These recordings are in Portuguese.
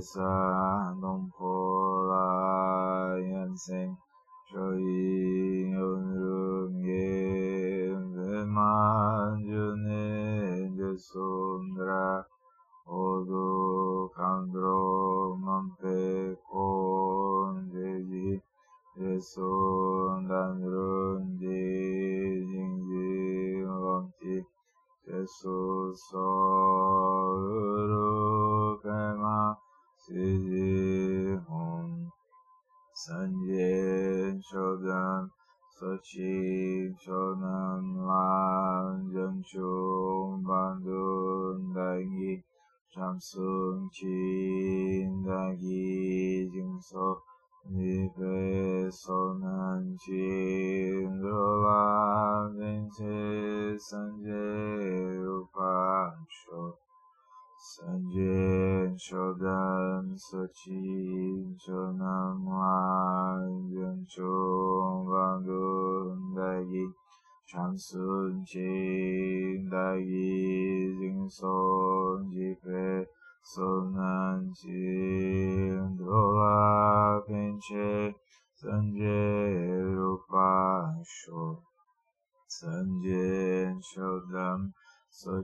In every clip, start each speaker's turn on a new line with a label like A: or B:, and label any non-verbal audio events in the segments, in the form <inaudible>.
A: sang kumpulan sing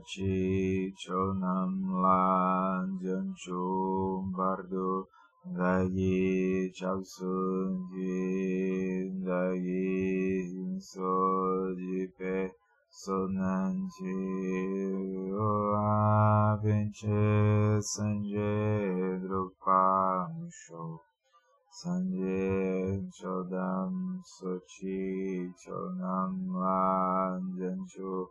A: chi chonam lan dân chung bardu Dagi chak sun jin, dagi hin pe, sunan o oa vince sanje drupam sho. Sanje chodam so chi chodam lan jan chu.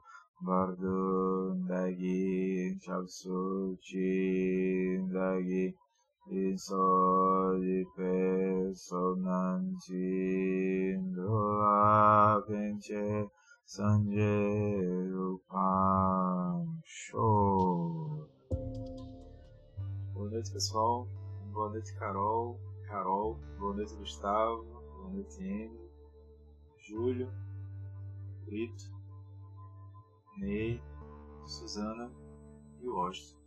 A: Dagi Chapsu Chi Dagi Iso Jipe Sonan Chi Dola Pinche Sanje Rupan Show.
B: Boa noite, pessoal. Boa noite, Carol. Carol. Boa noite, Gustavo. Boa noite, Emily. Júlio. Brito. Ney. Suzana e o Washington.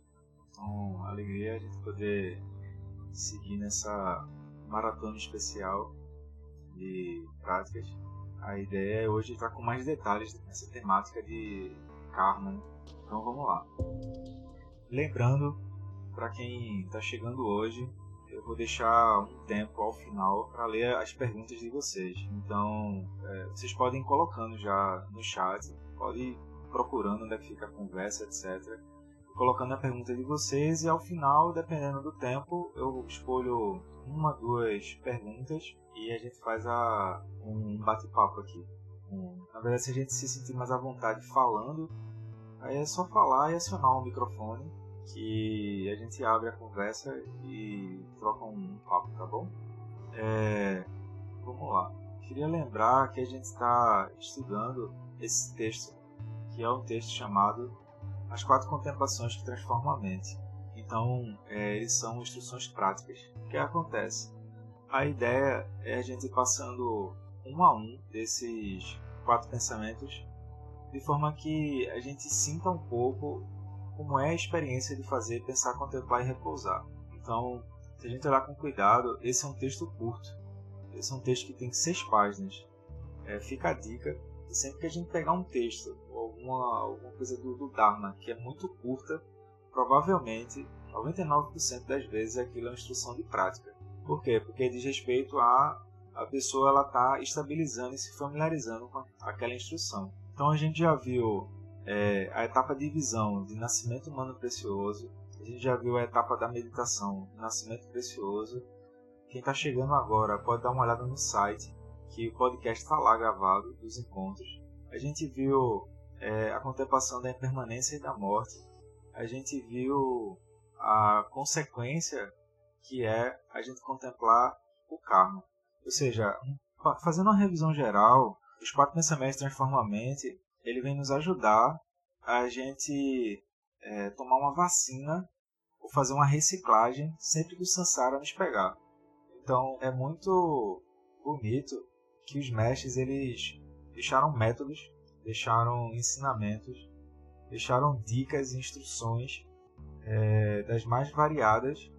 B: Então, alegria a gente poder seguir nessa maratona especial de práticas. A ideia é hoje entrar com mais detalhes nessa temática de karma. Né? Então vamos lá. Lembrando, para quem está chegando hoje, eu vou deixar um tempo ao final para ler as perguntas de vocês. Então é, vocês podem ir colocando já no chat, pode procurando onde é que fica a conversa, etc colocando a pergunta de vocês e ao final, dependendo do tempo, eu escolho uma, duas perguntas e a gente faz a, um bate-papo aqui. Um, na verdade, se a gente se sentir mais à vontade falando, aí é só falar e acionar o microfone que a gente abre a conversa e troca um papo, tá bom? É, vamos lá. Queria lembrar que a gente está estudando esse texto, que é um texto chamado as quatro contemplações que transformam a mente. Então, é, são instruções práticas. O que acontece? A ideia é a gente ir passando um a um desses quatro pensamentos, de forma que a gente sinta um pouco como é a experiência de fazer, pensar, contemplar e repousar. Então, se a gente olhar com cuidado, esse é um texto curto. Esse é um texto que tem seis páginas. É, fica a dica sempre que a gente pegar um texto alguma, alguma coisa do, do Dharma que é muito curta, provavelmente 99% das vezes aquilo é uma instrução de prática. Por quê? Porque diz respeito a a pessoa ela está estabilizando e se familiarizando com aquela instrução. Então a gente já viu é, a etapa de visão de nascimento humano precioso, a gente já viu a etapa da meditação, de nascimento precioso. Quem está chegando agora pode dar uma olhada no site que o podcast está lá gravado dos encontros. A gente viu é, a contemplação da impermanência e da morte. A gente viu a consequência que é a gente contemplar o karma. Ou seja, fazendo uma revisão geral, os quatro pensamentos transformam a mente, ele vem nos ajudar a gente é, tomar uma vacina ou fazer uma reciclagem sempre que o Sansara nos pegar. Então é muito bonito que os mestres eles deixaram métodos, deixaram ensinamentos, deixaram dicas e instruções é, das mais variadas,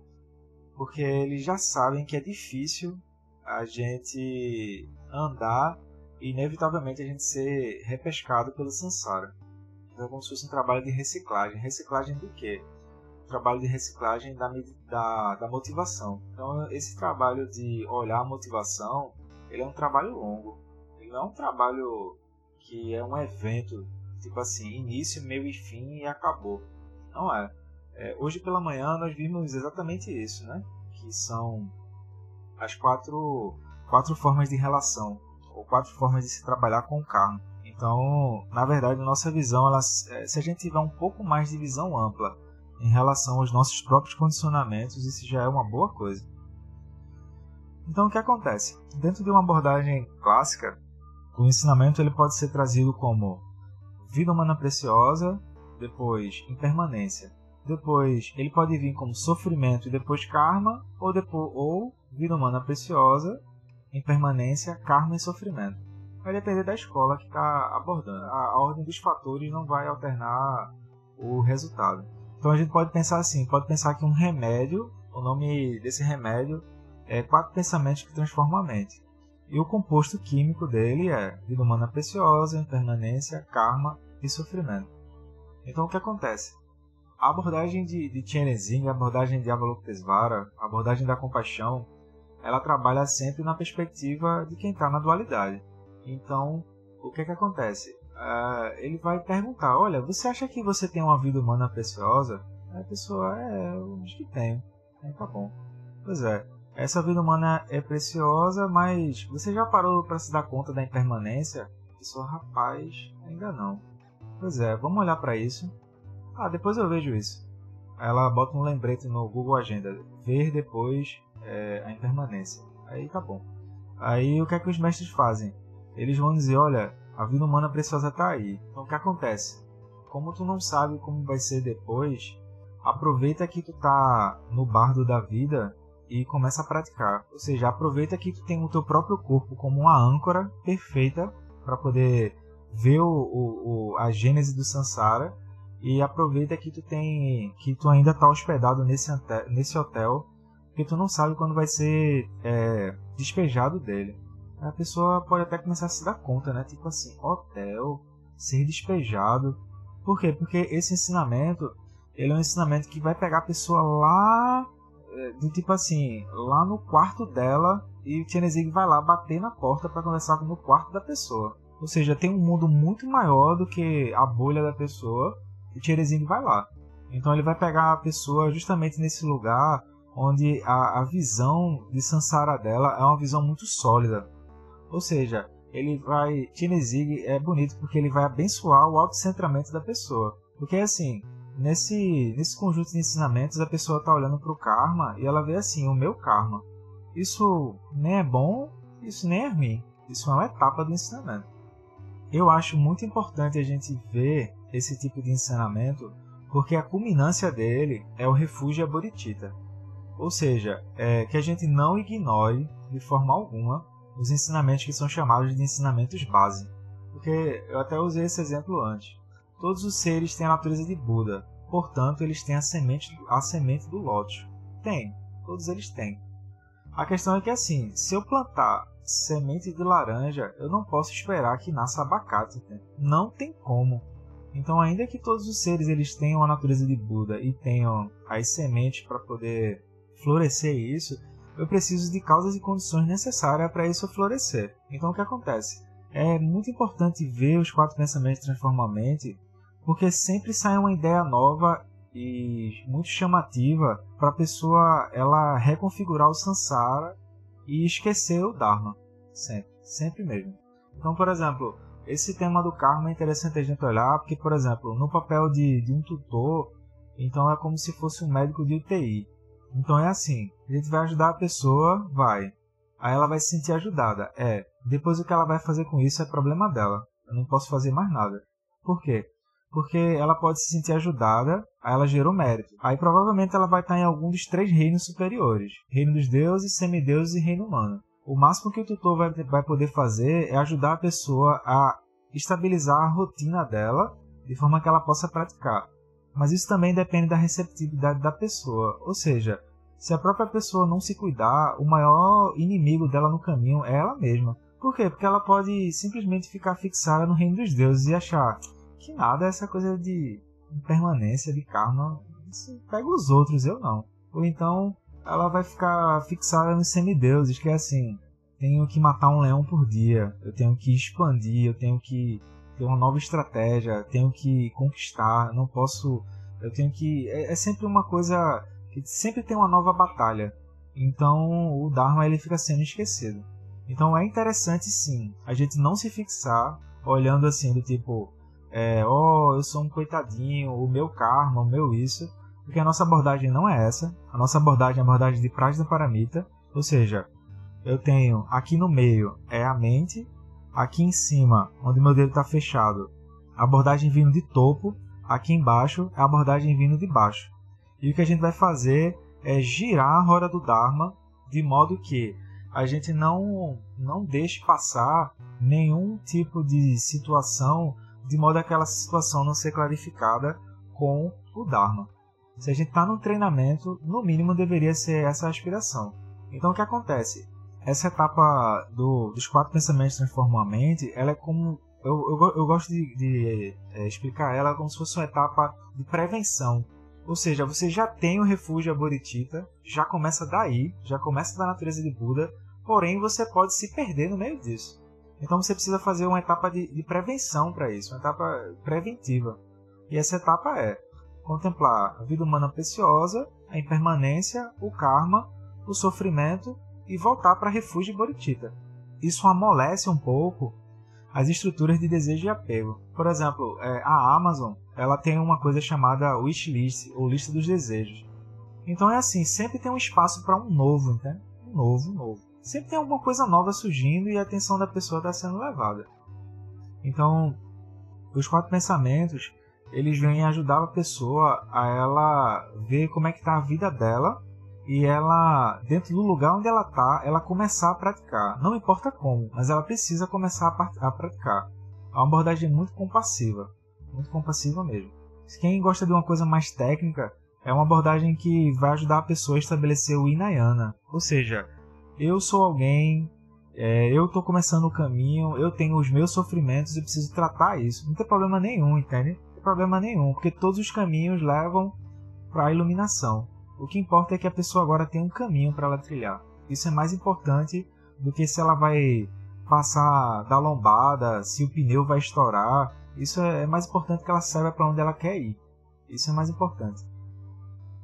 B: porque eles já sabem que é difícil a gente andar e inevitavelmente a gente ser repescado pelo Sansara. Então é como se fosse um trabalho de reciclagem. Reciclagem do quê? trabalho de reciclagem da, da, da, motivação. Então esse trabalho de olhar a motivação, ele é um trabalho longo. Ele não é um trabalho que é um evento, tipo assim, início, meio e fim e acabou. Não é. é hoje pela manhã nós vimos exatamente isso, né? Que são as quatro, quatro formas de relação, ou quatro formas de se trabalhar com o karma. Então, na verdade, nossa visão, ela, é, se a gente tiver um pouco mais de visão ampla em relação aos nossos próprios condicionamentos, isso já é uma boa coisa. Então, o que acontece? Dentro de uma abordagem clássica, o ensinamento ele pode ser trazido como vida humana preciosa, depois impermanência. Depois, ele pode vir como sofrimento e depois karma, ou, depois, ou vida humana preciosa, impermanência, karma e sofrimento. Vai depender da escola que está abordando. A ordem dos fatores não vai alternar o resultado. Então a gente pode pensar assim, pode pensar que um remédio, o nome desse remédio é quatro pensamentos que transformam a mente. E o composto químico dele é vida humana preciosa, impermanência, karma e sofrimento. Então o que acontece? A abordagem de, de Tierenzing, a abordagem de Avalokitesvara, a abordagem da compaixão, ela trabalha sempre na perspectiva de quem está na dualidade. Então, o que, que acontece? uh, ele vai perguntar: Olha, você acha que você tem uma vida humana preciosa? Aí a pessoa: É, eu acho que tenho. Aí tá bom. Pois é, essa vida humana é preciosa, mas você já parou para se dar conta da impermanência? Pessoa: Rapaz, ainda não. Pois é, vamos olhar para isso. Ah, depois eu vejo isso. Ela bota um lembrete no Google Agenda: Ver depois é, a impermanência. Aí tá bom. Aí o que é que os mestres fazem? Eles vão dizer: Olha, a vida humana preciosa está aí. Então o que acontece? Como tu não sabe como vai ser depois, aproveita que tu tá no bardo da vida e começa a praticar. Ou seja, aproveita que tu tem o teu próprio corpo como uma âncora perfeita para poder ver o, o, o, a gênese do Sansara e aproveita que tu tem que tu ainda está hospedado nesse, nesse hotel porque tu não sabe quando vai ser é, despejado dele a pessoa pode até começar a se dar conta, né? Tipo assim, hotel, ser despejado. Por quê? Porque esse ensinamento, ele é um ensinamento que vai pegar a pessoa lá, eh, do tipo assim, lá no quarto dela e o Tianezig vai lá bater na porta para conversar no quarto da pessoa. Ou seja, tem um mundo muito maior do que a bolha da pessoa e o Tianezig vai lá. Então ele vai pegar a pessoa justamente nesse lugar onde a, a visão de Sansara dela é uma visão muito sólida ou seja, ele vai. Tinezig é bonito porque ele vai abençoar o autocentramento da pessoa. Porque assim, nesse, nesse conjunto de ensinamentos, a pessoa está olhando para o karma e ela vê assim: o meu karma. Isso nem é bom, isso nem é ruim. Isso é uma etapa do ensinamento. Eu acho muito importante a gente ver esse tipo de ensinamento porque a culminância dele é o refúgio a Bodhicitta. Ou seja, é que a gente não ignore de forma alguma os ensinamentos que são chamados de ensinamentos base. Porque eu até usei esse exemplo antes. Todos os seres têm a natureza de Buda, portanto, eles têm a semente, a semente do lótus. Tem, todos eles têm. A questão é que assim, se eu plantar semente de laranja, eu não posso esperar que nasça abacate. Né? Não tem como. Então, ainda que todos os seres eles tenham a natureza de Buda e tenham as sementes para poder florescer isso, eu preciso de causas e condições necessárias para isso florescer. Então o que acontece? É muito importante ver os quatro pensamentos transformar a mente, porque sempre sai uma ideia nova e muito chamativa para a pessoa ela reconfigurar o samsara e esquecer o dharma, sempre, sempre mesmo. Então, por exemplo, esse tema do karma é interessante a gente olhar, porque, por exemplo, no papel de, de um tutor, então é como se fosse um médico de UTI. Então é assim, a gente vai ajudar a pessoa, vai. Aí ela vai se sentir ajudada. É, depois o que ela vai fazer com isso é problema dela. Eu não posso fazer mais nada. Por quê? Porque ela pode se sentir ajudada, aí ela gerou mérito. Aí provavelmente ela vai estar em algum dos três reinos superiores: Reino dos Deuses, Semideuses e Reino Humano. O máximo que o tutor vai, vai poder fazer é ajudar a pessoa a estabilizar a rotina dela de forma que ela possa praticar. Mas isso também depende da receptividade da pessoa. Ou seja, se a própria pessoa não se cuidar, o maior inimigo dela no caminho é ela mesma. Por quê? Porque ela pode simplesmente ficar fixada no reino dos deuses e achar que nada essa coisa de impermanência, de karma. Isso pega os outros, eu não. Ou então ela vai ficar fixada nos semideuses, que é assim: tenho que matar um leão por dia, eu tenho que expandir, eu tenho que ter uma nova estratégia, tenho que conquistar, não posso. Eu tenho que. É, é sempre uma coisa que sempre tem uma nova batalha. Então o Dharma ele fica sendo esquecido. Então é interessante sim a gente não se fixar olhando assim do tipo, é, oh, eu sou um coitadinho, o meu karma, o meu isso, porque a nossa abordagem não é essa. A nossa abordagem é a abordagem de Prajna Paramita, ou seja, eu tenho aqui no meio é a mente, aqui em cima, onde meu dedo está fechado, a abordagem vindo de topo, aqui embaixo é a abordagem vindo de baixo. E o que a gente vai fazer é girar a roda do Dharma de modo que a gente não, não deixe passar nenhum tipo de situação de modo aquela situação não ser clarificada com o Dharma. Se a gente está no treinamento, no mínimo deveria ser essa a aspiração. Então o que acontece? Essa etapa do, dos quatro pensamentos transformam a mente, ela é como. Eu, eu, eu gosto de, de é, explicar ela como se fosse uma etapa de prevenção ou seja, você já tem o refúgio Bodhicitta, já começa daí, já começa da natureza de Buda, porém você pode se perder no meio disso. Então você precisa fazer uma etapa de, de prevenção para isso, uma etapa preventiva. E essa etapa é contemplar a vida humana preciosa, a impermanência, o karma, o sofrimento e voltar para refúgio Bodhicitta. Isso amolece um pouco as estruturas de desejo e apego. Por exemplo, é, a Amazon ela tem uma coisa chamada wishlist, ou lista dos desejos. Então é assim, sempre tem um espaço para um novo, entende? Um novo, novo. Sempre tem alguma coisa nova surgindo e a atenção da pessoa está sendo levada. Então, os quatro pensamentos, eles vêm ajudar a pessoa a ela ver como é que está a vida dela e ela, dentro do lugar onde ela está, ela começar a praticar. Não importa como, mas ela precisa começar a, a praticar. É uma abordagem muito compassiva muito compassiva mesmo. Quem gosta de uma coisa mais técnica, é uma abordagem que vai ajudar a pessoa a estabelecer o Inayana. Ou seja, eu sou alguém, é, eu estou começando o caminho, eu tenho os meus sofrimentos e preciso tratar isso. Não tem problema nenhum, entende? Não tem problema nenhum, porque todos os caminhos levam para a iluminação. O que importa é que a pessoa agora tem um caminho para ela trilhar. Isso é mais importante do que se ela vai passar da lombada, se o pneu vai estourar, isso é, mais importante que ela saiba para onde ela quer ir. Isso é mais importante.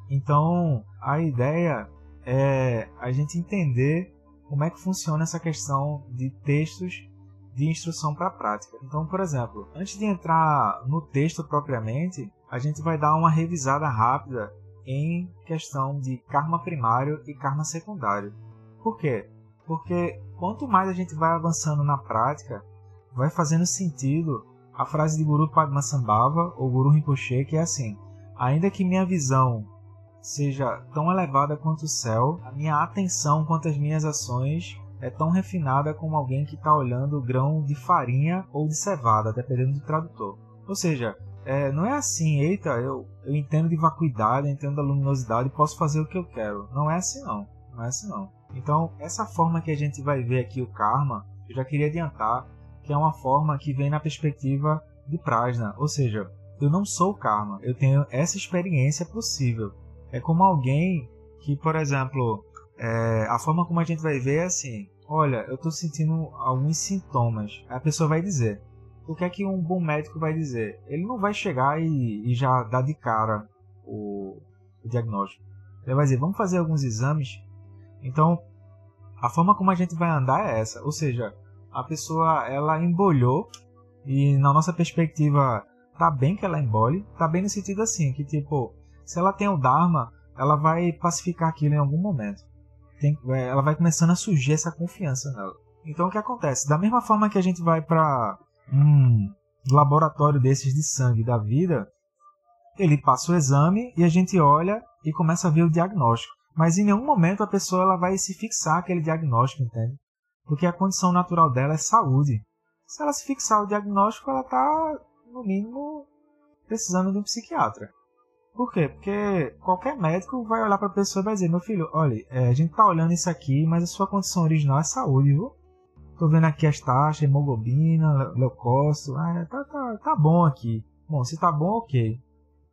B: Então, a ideia é a gente entender como é que funciona essa questão de textos de instrução para a prática. Então, por exemplo, antes de entrar no texto propriamente, a gente vai dar uma revisada rápida em questão de karma primário e karma secundário. Por quê? Porque quanto mais a gente vai avançando na prática, vai fazendo sentido a frase de Guru Padmasambhava, ou Guru Rinpoche, que é assim: Ainda que minha visão seja tão elevada quanto o céu, a minha atenção quanto as minhas ações é tão refinada como alguém que está olhando o grão de farinha ou de cevada, dependendo do tradutor. Ou seja, é, não é assim, eita, eu, eu entendo de vacuidade, eu entendo da luminosidade, posso fazer o que eu quero. Não é assim não, não é assim não. Então, essa forma que a gente vai ver aqui o karma, eu já queria adiantar, que é uma forma que vem na perspectiva de Prajna, ou seja, eu não sou karma, eu tenho essa experiência possível. É como alguém que, por exemplo, é, a forma como a gente vai ver é assim: olha, eu estou sentindo alguns sintomas. A pessoa vai dizer. O que é que um bom médico vai dizer? Ele não vai chegar e, e já dar de cara o, o diagnóstico. Ele vai dizer: vamos fazer alguns exames. Então, a forma como a gente vai andar é essa, ou seja, a pessoa ela embolhou e na nossa perspectiva tá bem que ela embole, tá bem no sentido assim, que tipo, se ela tem o Dharma, ela vai pacificar aquilo em algum momento. Tem, é, ela vai começando a surgir essa confiança nela. Então o que acontece? Da mesma forma que a gente vai para um laboratório desses de sangue da vida, ele passa o exame e a gente olha e começa a ver o diagnóstico. Mas em nenhum momento a pessoa ela vai se fixar aquele diagnóstico, entende? porque a condição natural dela é saúde. Se ela se fixar o diagnóstico, ela está, no mínimo, precisando de um psiquiatra. Por quê? Porque qualquer médico vai olhar para a pessoa e vai dizer: meu filho, olha, é, a gente tá olhando isso aqui, mas a sua condição original é saúde, viu? Tô vendo aqui as taxas, hemoglobina, leucócito, ah, tá, tá, tá bom aqui. Bom, se tá bom, ok.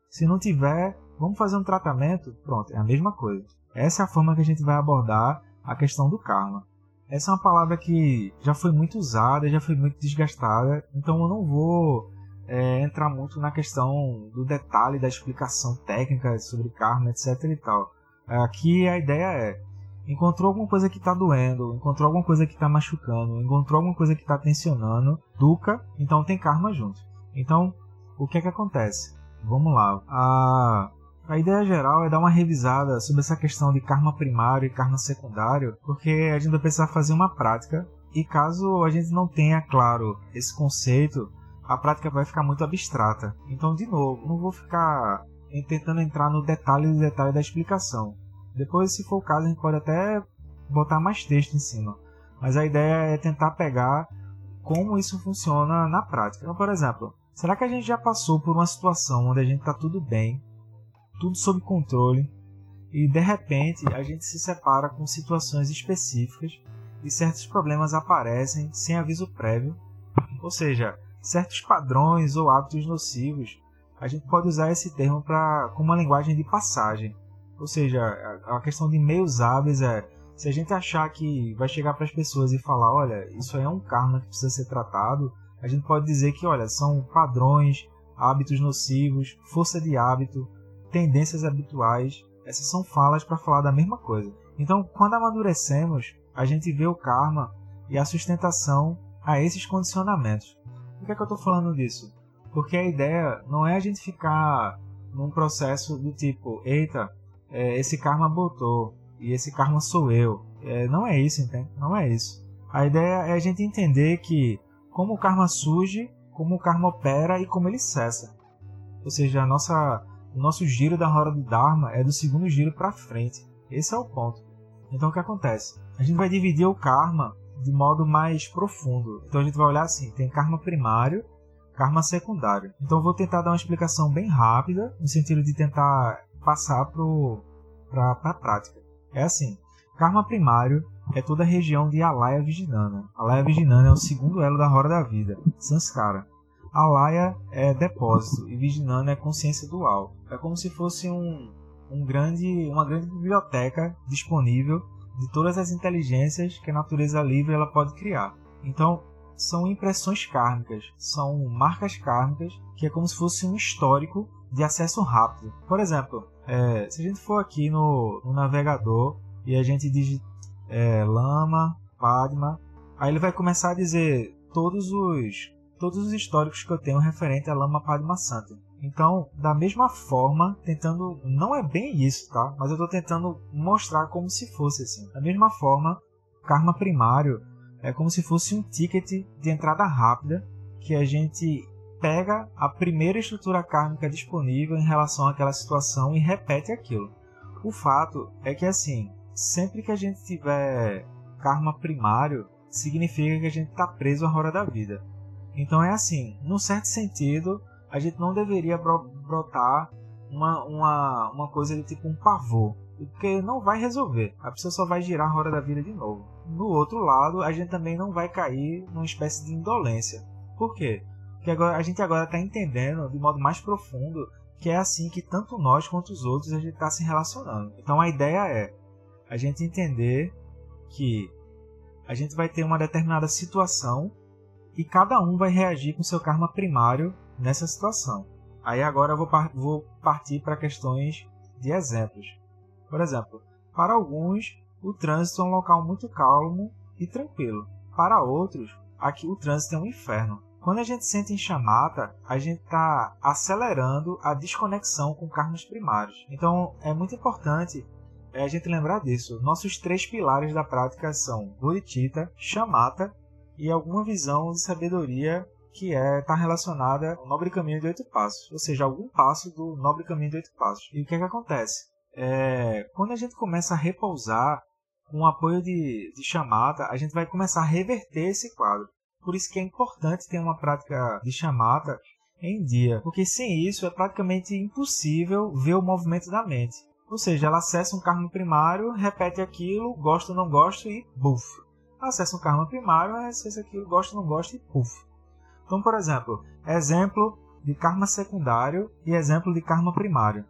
B: Se não tiver, vamos fazer um tratamento? Pronto, é a mesma coisa. Essa é a forma que a gente vai abordar a questão do karma. Essa é uma palavra que já foi muito usada, já foi muito desgastada, então eu não vou é, entrar muito na questão do detalhe da explicação técnica sobre karma, etc e tal. Aqui a ideia é encontrou alguma coisa que está doendo, encontrou alguma coisa que está machucando, encontrou alguma coisa que está tensionando, duca, então tem karma junto. Então, o que é que acontece? Vamos lá. A, a ideia geral é dar uma revisada sobre essa questão de karma primário e karma secundário, porque a gente vai precisar fazer uma prática e caso a gente não tenha claro esse conceito, a prática vai ficar muito abstrata. Então, de novo, não vou ficar tentando entrar no detalhe do detalhe da explicação. Depois, se for o caso, a gente pode até botar mais texto em cima. Mas a ideia é tentar pegar como isso funciona na prática. Então, por exemplo, será que a gente já passou por uma situação onde a gente está tudo bem, tudo sob controle, e de repente a gente se separa com situações específicas e certos problemas aparecem sem aviso prévio? Ou seja, certos padrões ou hábitos nocivos, a gente pode usar esse termo pra, como uma linguagem de passagem. Ou seja, a, a questão de meios hábeis é se a gente achar que vai chegar para as pessoas e falar, olha, isso aí é um karma que precisa ser tratado, a gente pode dizer que, olha, são padrões, hábitos nocivos, força de hábito, tendências habituais. Essas são falas para falar da mesma coisa. Então, quando amadurecemos, a gente vê o karma e a sustentação a esses condicionamentos. Por que, é que eu estou falando disso? Porque a ideia não é a gente ficar num processo do tipo, eita, é, esse karma botou e esse karma sou eu. É, não é isso, entende? Não é isso. A ideia é a gente entender que como o karma surge, como o karma opera e como ele cessa. Ou seja, a nossa, o nosso giro da roda do Dharma é do segundo giro para frente. Esse é o ponto. Então o que acontece? A gente vai dividir o karma de modo mais profundo. Então a gente vai olhar assim: tem karma primário, karma secundário. Então eu vou tentar dar uma explicação bem rápida, no sentido de tentar passar para a prática. É assim: karma primário é toda a região de Alaya Vijnana. Alaya Vijnana é o segundo elo da roda da vida, Sanskara. Alaya é depósito e Vijnana é consciência dual. É como se fosse um, um grande, uma grande biblioteca disponível de todas as inteligências que a natureza livre ela pode criar. Então, são impressões kármicas, são marcas kármicas que é como se fosse um histórico de acesso rápido. Por exemplo, é, se a gente for aqui no, no navegador e a gente digita é, Lama, Padma, aí ele vai começar a dizer todos os todos os históricos que eu tenho referente a Lama Padma Santa. Então, da mesma forma, tentando. Não é bem isso, tá? Mas eu estou tentando mostrar como se fosse assim. Da mesma forma, karma primário é como se fosse um ticket de entrada rápida que a gente pega a primeira estrutura kármica disponível em relação àquela situação e repete aquilo. O fato é que assim, sempre que a gente tiver karma primário, significa que a gente está preso à roda da vida. Então é assim, num certo sentido, a gente não deveria brotar uma, uma, uma coisa de tipo um pavor. Porque não vai resolver. A pessoa só vai girar a roda da vida de novo. No outro lado, a gente também não vai cair numa espécie de indolência. Por quê? Porque agora, a gente agora está entendendo de modo mais profundo que é assim que tanto nós quanto os outros a gente está se relacionando. Então a ideia é a gente entender que a gente vai ter uma determinada situação e cada um vai reagir com seu karma primário nessa situação. Aí agora eu vou, par vou partir para questões de exemplos. Por exemplo, para alguns, o trânsito é um local muito calmo e tranquilo. Para outros, aqui o trânsito é um inferno. Quando a gente sente em chamata, a gente está acelerando a desconexão com karmas primários. Então é muito importante é, a gente lembrar disso. Nossos três pilares da prática são bodhicitta, chamata e alguma visão de sabedoria que é está relacionada ao nobre caminho de oito passos, ou seja, algum passo do nobre caminho de oito passos. E o que é que acontece? É, quando a gente começa a repousar com o apoio de, de chamada, a gente vai começar a reverter esse quadro. Por isso que é importante ter uma prática de chamada em dia, porque sem isso é praticamente impossível ver o movimento da mente. Ou seja, ela acessa um karma primário, repete aquilo, gosta ou não gosta e buf. Acessa um karma primário, acessa aquilo, gosta ou não gosta e puf. Então, por exemplo, exemplo de karma secundário e exemplo de karma primário.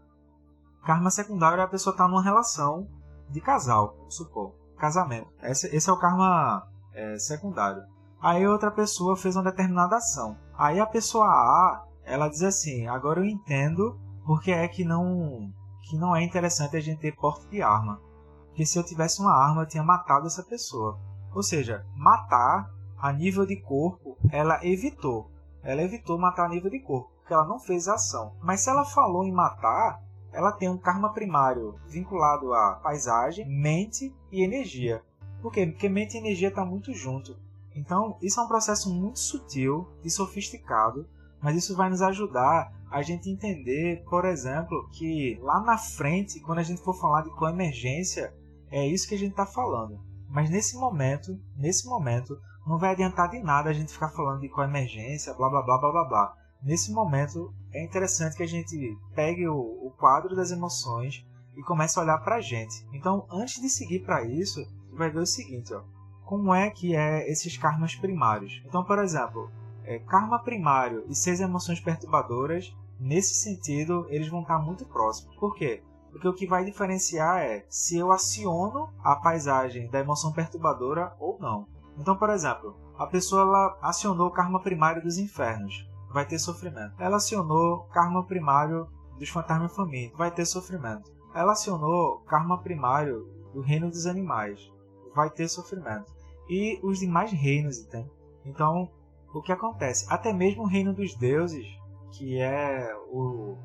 B: Karma secundário é a pessoa estar tá numa relação de casal, supor, casamento. Esse, esse é o karma é, secundário. Aí outra pessoa fez uma determinada ação. Aí a pessoa A, ela diz assim: agora eu entendo porque é que não que não é interessante a gente ter porte de arma. Porque se eu tivesse uma arma, eu tinha matado essa pessoa. Ou seja, matar a nível de corpo, ela evitou. Ela evitou matar a nível de corpo, porque ela não fez a ação. Mas se ela falou em matar, ela tem um karma primário vinculado à paisagem, mente e energia. Por quê? Porque mente e energia estão tá muito junto. Então, isso é um processo muito sutil e sofisticado, mas isso vai nos ajudar a gente entender, por exemplo, que lá na frente, quando a gente for falar de coemergência, é isso que a gente está falando. Mas nesse momento, nesse momento, não vai adiantar de nada a gente ficar falando de coemergência, blá blá blá blá blá blá nesse momento é interessante que a gente pegue o, o quadro das emoções e comece a olhar para a gente. Então, antes de seguir para isso, vai ver o seguinte, ó, como é que é esses karmas primários. Então, por exemplo, é, karma primário e seis emoções perturbadoras, nesse sentido, eles vão estar muito próximos. Por quê? Porque o que vai diferenciar é se eu aciono a paisagem da emoção perturbadora ou não. Então, por exemplo, a pessoa ela acionou o karma primário dos infernos vai ter sofrimento. Ela acionou karma primário dos fantasmas famintos, vai ter sofrimento. Ela acionou karma primário do reino dos animais, vai ter sofrimento. E os demais reinos, entende? Então, o que acontece? Até mesmo o reino dos deuses, que é o,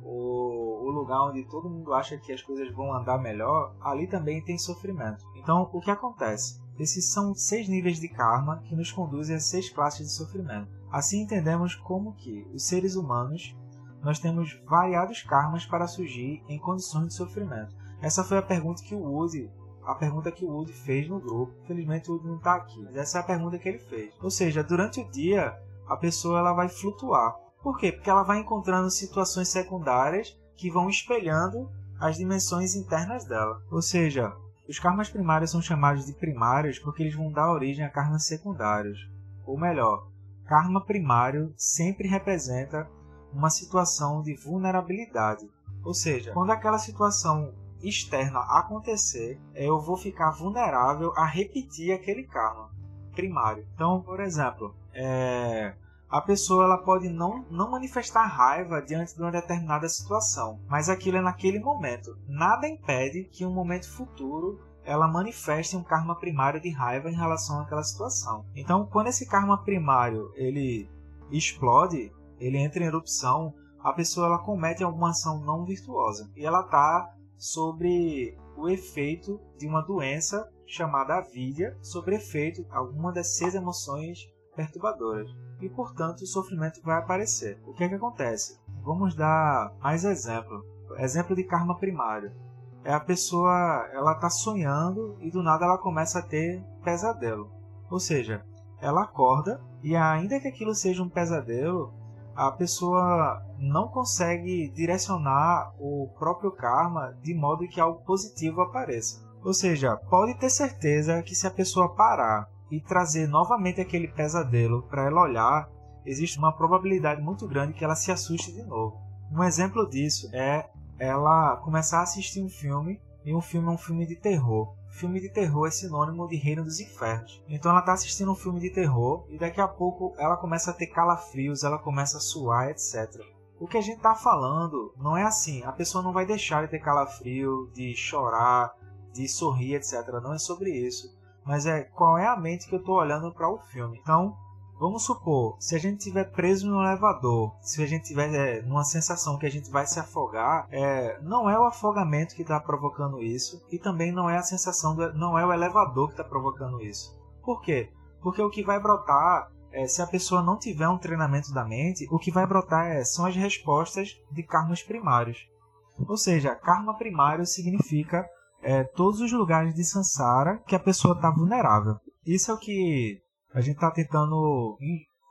B: o, o lugar onde todo mundo acha que as coisas vão andar melhor, ali também tem sofrimento. Então, o que acontece? Esses são seis níveis de karma que nos conduzem a seis classes de sofrimento. Assim entendemos como que os seres humanos nós temos variados karmas para surgir em condições de sofrimento. Essa foi a pergunta que o Woody, a pergunta que o Woody fez no grupo. Infelizmente o Woody não está aqui, mas essa é a pergunta que ele fez. Ou seja, durante o dia a pessoa ela vai flutuar. Por quê? Porque ela vai encontrando situações secundárias que vão espelhando as dimensões internas dela. Ou seja, os karmas primários são chamados de primários porque eles vão dar origem a karmas secundários. Ou melhor, karma primário sempre representa uma situação de vulnerabilidade. Ou seja, quando aquela situação externa acontecer, eu vou ficar vulnerável a repetir aquele karma primário. Então, por exemplo, é, a pessoa ela pode não, não manifestar raiva diante de uma determinada situação, mas aquilo é naquele momento. Nada impede que um momento futuro ela manifeste um karma primário de raiva em relação àquela situação. Então, quando esse karma primário ele explode, ele entra em erupção, a pessoa ela comete alguma ação não virtuosa e ela está sobre o efeito de uma doença chamada avidia, sobre efeito alguma das seis emoções perturbadoras e, portanto, o sofrimento vai aparecer. O que é que acontece? Vamos dar mais exemplo. Exemplo de karma primário. É a pessoa, ela está sonhando e do nada ela começa a ter pesadelo. Ou seja, ela acorda e ainda que aquilo seja um pesadelo, a pessoa não consegue direcionar o próprio karma de modo que algo positivo apareça. Ou seja, pode ter certeza que se a pessoa parar e trazer novamente aquele pesadelo para ela olhar, existe uma probabilidade muito grande que ela se assuste de novo. Um exemplo disso é ela começar a assistir um filme e um filme é um filme de terror. Filme de terror é sinônimo de reino dos infernos. Então ela está assistindo um filme de terror e daqui a pouco ela começa a ter calafrios, ela começa a suar, etc. O que a gente está falando não é assim. A pessoa não vai deixar de ter calafrio, de chorar, de sorrir, etc. Não é sobre isso mas é qual é a mente que eu estou olhando para o filme. Então, vamos supor, se a gente estiver preso no elevador, se a gente tiver é, numa sensação que a gente vai se afogar, é, não é o afogamento que está provocando isso e também não é a sensação, do, não é o elevador que está provocando isso. Por quê? Porque o que vai brotar é, se a pessoa não tiver um treinamento da mente, o que vai brotar é, são as respostas de karmas primários. Ou seja, karma primário significa é, todos os lugares de Sansara que a pessoa está vulnerável. Isso é o que a gente está tentando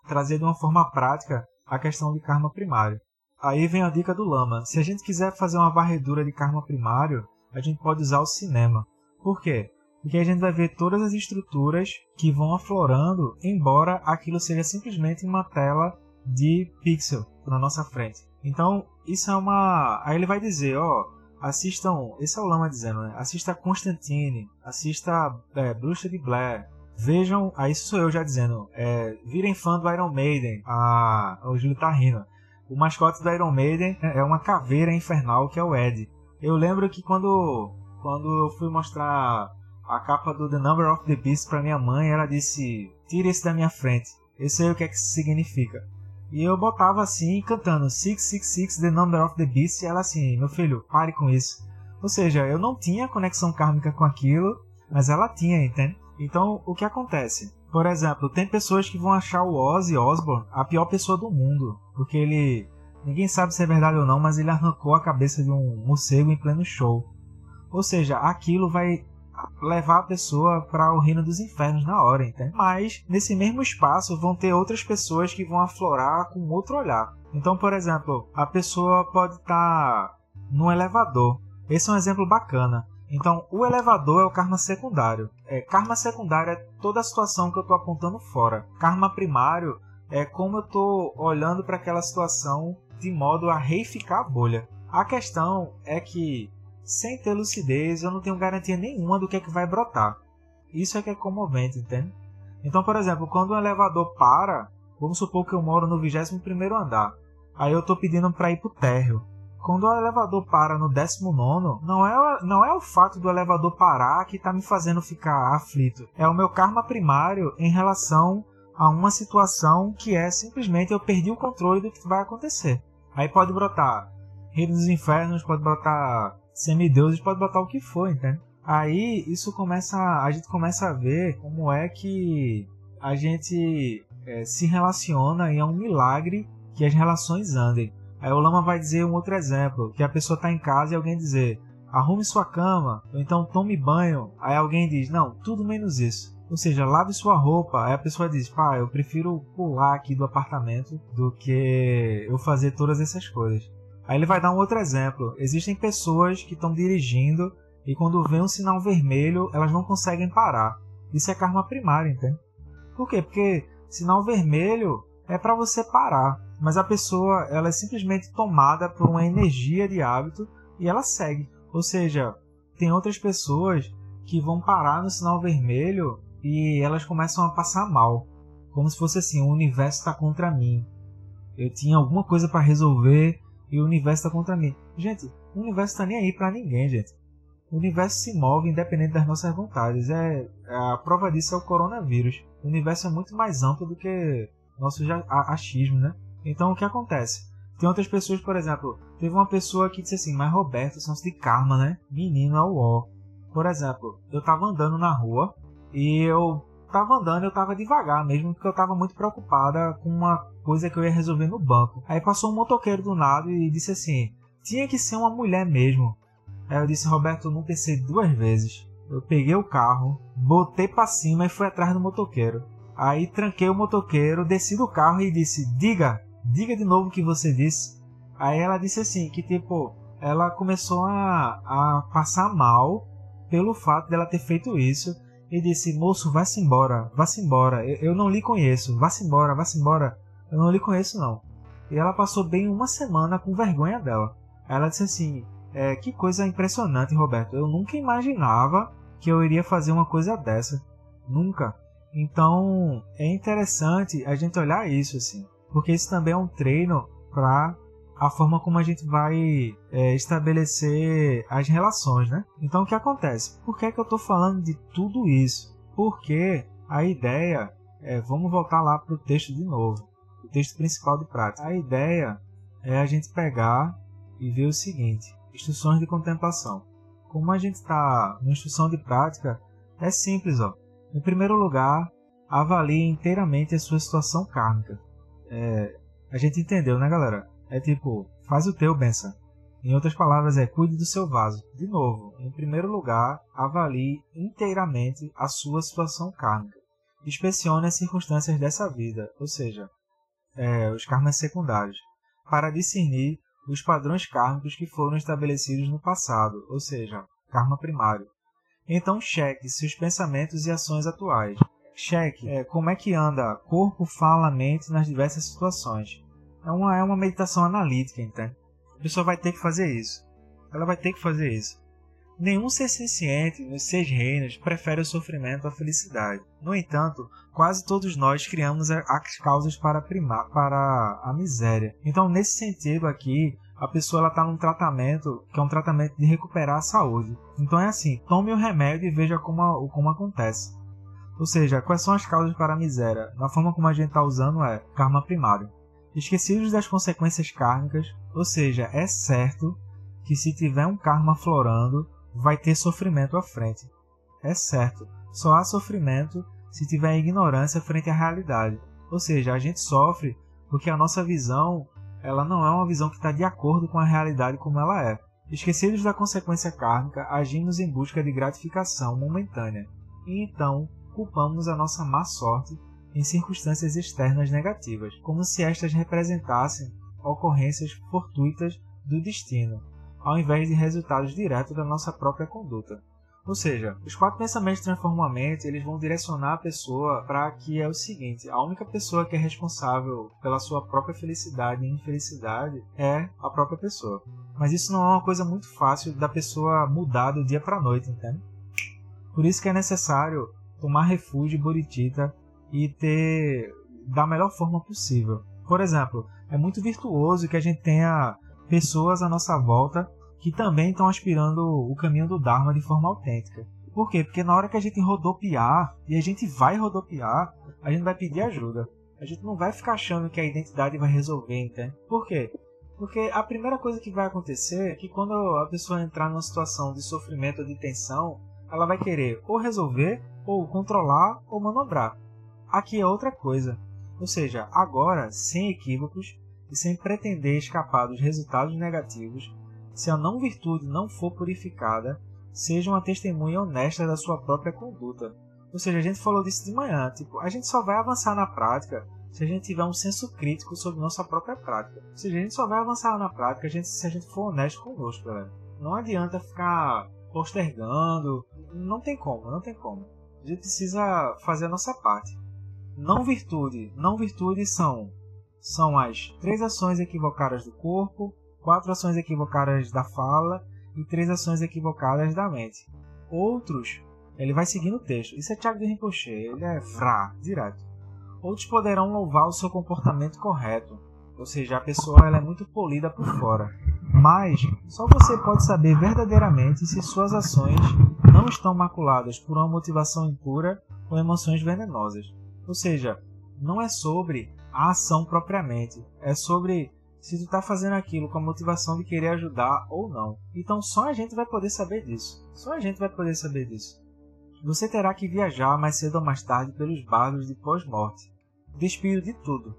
B: trazer de uma forma prática a questão de karma primário. Aí vem a dica do Lama. Se a gente quiser fazer uma varredura de karma primário, a gente pode usar o cinema. Por quê? Porque a gente vai ver todas as estruturas que vão aflorando, embora aquilo seja simplesmente uma tela de pixel na nossa frente. Então, isso é uma. Aí ele vai dizer: ó, assistam. Esse é o Lama dizendo, né? Assista Constantine, assista é, Bruxa de Blair. Vejam, aí sou eu já dizendo, é, virem fã do Iron Maiden. Ah, o Júlio tá rindo. O mascote do Iron Maiden é uma caveira infernal que é o Ed. Eu lembro que quando, quando eu fui mostrar a capa do The Number of the Beast para minha mãe, ela disse: Tire esse da minha frente. Eu sei o que é que isso significa. E eu botava assim, cantando 666 The Number of the Beast, e ela assim: Meu filho, pare com isso. Ou seja, eu não tinha conexão kármica com aquilo, mas ela tinha, entende? Então, o que acontece? Por exemplo, tem pessoas que vão achar o Ozzy Osbourne a pior pessoa do mundo, porque ele. Ninguém sabe se é verdade ou não, mas ele arrancou a cabeça de um morcego em pleno show. Ou seja, aquilo vai levar a pessoa para o reino dos infernos na hora, entende? Mas nesse mesmo espaço vão ter outras pessoas que vão aflorar com outro olhar. Então, por exemplo, a pessoa pode estar tá no elevador. Esse é um exemplo bacana. Então, o elevador é o karma secundário. É, karma secundário é toda a situação que eu estou apontando fora. Karma primário é como eu estou olhando para aquela situação de modo a reificar a bolha. A questão é que sem ter lucidez, eu não tenho garantia nenhuma do que é que vai brotar. Isso é que é comovente, entende? Então, por exemplo, quando um elevador para, vamos supor que eu moro no 21 andar, aí eu estou pedindo para ir para o térreo. Quando o elevador para no 19, não é, não é o fato do elevador parar que está me fazendo ficar aflito. É o meu karma primário em relação a uma situação que é simplesmente eu perdi o controle do que vai acontecer. Aí pode brotar Reino dos Infernos, pode brotar semideuses pode botar o que for, entende? Aí isso começa, a gente começa a ver como é que a gente é, se relaciona e é um milagre que as relações andem. Aí o Lama vai dizer um outro exemplo, que a pessoa está em casa e alguém dizer arrume sua cama, ou então tome banho. Aí alguém diz, não, tudo menos isso. Ou seja, lave sua roupa. Aí a pessoa diz, pá, eu prefiro pular aqui do apartamento do que eu fazer todas essas coisas. Aí ele vai dar um outro exemplo. Existem pessoas que estão dirigindo e quando vê um sinal vermelho, elas não conseguem parar. Isso é karma primário, entende? Por quê? Porque sinal vermelho é para você parar, mas a pessoa ela é simplesmente tomada por uma energia de hábito e ela segue. Ou seja, tem outras pessoas que vão parar no sinal vermelho e elas começam a passar mal, como se fosse assim, o universo está contra mim. Eu tinha alguma coisa para resolver e o universo está contra mim. Gente, o universo está nem aí para ninguém, gente. O universo se move independente das nossas vontades. É, a prova disso é o coronavírus. O universo é muito mais amplo do que nosso achismo, né? Então o que acontece? Tem outras pessoas, por exemplo, teve uma pessoa que disse assim, mas Roberto, são de karma, né? Menino é o ó. Por exemplo, eu tava andando na rua e eu tava andando, eu tava devagar mesmo, porque eu tava muito preocupada com uma coisa que eu ia resolver no banco. Aí passou um motoqueiro do nada e disse assim: tinha que ser uma mulher mesmo. Aí eu disse: Roberto, não pensei duas vezes. Eu peguei o carro, botei para cima e fui atrás do motoqueiro. Aí tranquei o motoqueiro, desci do carro e disse: Diga, diga de novo o que você disse. Aí ela disse assim: que tipo, ela começou a, a passar mal pelo fato dela ter feito isso e disse: Moço, vá-se embora, vá-se embora, eu, eu não lhe conheço, vá-se embora, vá-se embora, eu não lhe conheço não. E ela passou bem uma semana com vergonha dela. Ela disse assim: é, Que coisa impressionante, Roberto, eu nunca imaginava que eu iria fazer uma coisa dessa. Nunca. Então é interessante a gente olhar isso assim, porque isso também é um treino para a forma como a gente vai é, estabelecer as relações, né? Então o que acontece? Por que, é que eu estou falando de tudo isso? Porque a ideia é, vamos voltar lá para o texto de novo, o texto principal de prática. A ideia é a gente pegar e ver o seguinte: instruções de contemplação. Como a gente está na instrução de prática, é simples, ó. Em primeiro lugar, avalie inteiramente a sua situação kármica. É, a gente entendeu, né, galera? É tipo, faz o teu, benção. Em outras palavras, é cuide do seu vaso. De novo, em primeiro lugar, avalie inteiramente a sua situação kármica. Inspecione as circunstâncias dessa vida, ou seja, é, os karmas secundários, para discernir os padrões kármicos que foram estabelecidos no passado, ou seja, karma primário. Então cheque seus pensamentos e ações atuais. Cheque é, como é que anda corpo, fala, mente nas diversas situações. É uma, é uma meditação analítica, entende? A pessoa vai ter que fazer isso. Ela vai ter que fazer isso. Nenhum ser senciente nos seis reinos prefere o sofrimento à felicidade. No entanto, quase todos nós criamos as causas para, primar, para a miséria. Então, nesse sentido aqui, a pessoa está num tratamento que é um tratamento de recuperar a saúde. Então é assim, tome o remédio e veja como, como acontece. Ou seja, quais são as causas para a miséria? Na forma como a gente está usando é karma primário. Esquecidos das consequências kármicas, ou seja, é certo que se tiver um karma florando, vai ter sofrimento à frente. É certo, só há sofrimento se tiver ignorância frente à realidade. Ou seja, a gente sofre porque a nossa visão ela não é uma visão que está de acordo com a realidade como ela é. Esquecidos da consequência kármica, agimos em busca de gratificação momentânea e então culpamos a nossa má sorte em circunstâncias externas negativas, como se estas representassem ocorrências fortuitas do destino, ao invés de resultados diretos da nossa própria conduta. Ou seja, os quatro pensamentos transformam a mente, eles vão direcionar a pessoa para que é o seguinte: a única pessoa que é responsável pela sua própria felicidade e infelicidade é a própria pessoa. Mas isso não é uma coisa muito fácil da pessoa mudar do dia para a noite, entende? Por isso que é necessário tomar refúgio Boritita e ter da melhor forma possível. Por exemplo, é muito virtuoso que a gente tenha pessoas à nossa volta que também estão aspirando o caminho do Dharma de forma autêntica. Por quê? Porque na hora que a gente rodopiar, e a gente vai rodopiar, a gente vai pedir ajuda. A gente não vai ficar achando que a identidade vai resolver, entende? Por quê? Porque a primeira coisa que vai acontecer é que quando a pessoa entrar numa situação de sofrimento ou de tensão, ela vai querer ou resolver, ou controlar, ou manobrar. Aqui é outra coisa. Ou seja, agora, sem equívocos e sem pretender escapar dos resultados negativos, se a não virtude não for purificada, seja uma testemunha honesta da sua própria conduta. Ou seja, a gente falou disso de manhã, tipo, a gente só vai avançar na prática se a gente tiver um senso crítico sobre nossa própria prática. Ou seja, a gente só vai avançar na prática a gente, se a gente for honesto conosco, galera. Não adianta ficar postergando, não tem como, não tem como. A gente precisa fazer a nossa parte. Não virtude, não virtude são são as três ações equivocadas do corpo, quatro ações equivocadas da fala e três ações equivocadas da mente. Outros, ele vai seguindo o texto. Isso é Tiago de Rinpoche, ele é frá, direto. Outros poderão louvar o seu comportamento correto, ou seja, a pessoa ela é muito polida por fora. Mas só você pode saber verdadeiramente se suas ações não estão maculadas por uma motivação impura ou emoções venenosas. Ou seja, não é sobre a ação propriamente, é sobre se tu tá fazendo aquilo com a motivação de querer ajudar ou não. Então só a gente vai poder saber disso. Só a gente vai poder saber disso. Você terá que viajar mais cedo ou mais tarde pelos barcos de pós-morte, despido de tudo,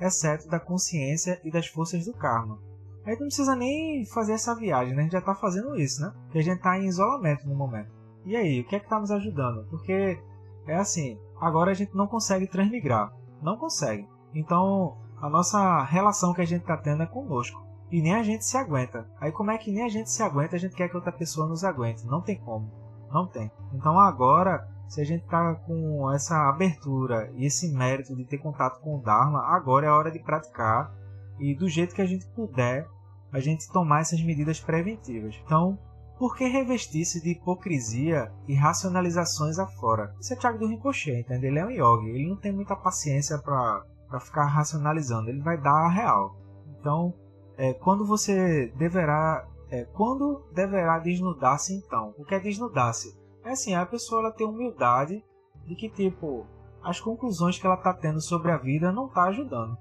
B: exceto da consciência e das forças do karma. Aí não precisa nem fazer essa viagem, né? A gente já tá fazendo isso, né? Porque a gente tá em isolamento no momento. E aí, o que é que tá nos ajudando? Porque é assim, agora a gente não consegue transmigrar. Não consegue. Então, a nossa relação que a gente está tendo é conosco. E nem a gente se aguenta. Aí como é que nem a gente se aguenta, a gente quer que outra pessoa nos aguente? Não tem como. Não tem. Então agora, se a gente está com essa abertura e esse mérito de ter contato com o Dharma, agora é a hora de praticar e do jeito que a gente puder, a gente tomar essas medidas preventivas. Então, por que revestir-se de hipocrisia e racionalizações afora? Isso é Thiago do Rinpoche, entende? Ele é um yogi, ele não tem muita paciência para ficar racionalizando, ele vai dar a real. Então, é, quando você deverá, é, quando deverá desnudar-se então? O que é desnudar-se? É assim, a pessoa ela tem humildade de que tipo as conclusões que ela está tendo sobre a vida não está ajudando.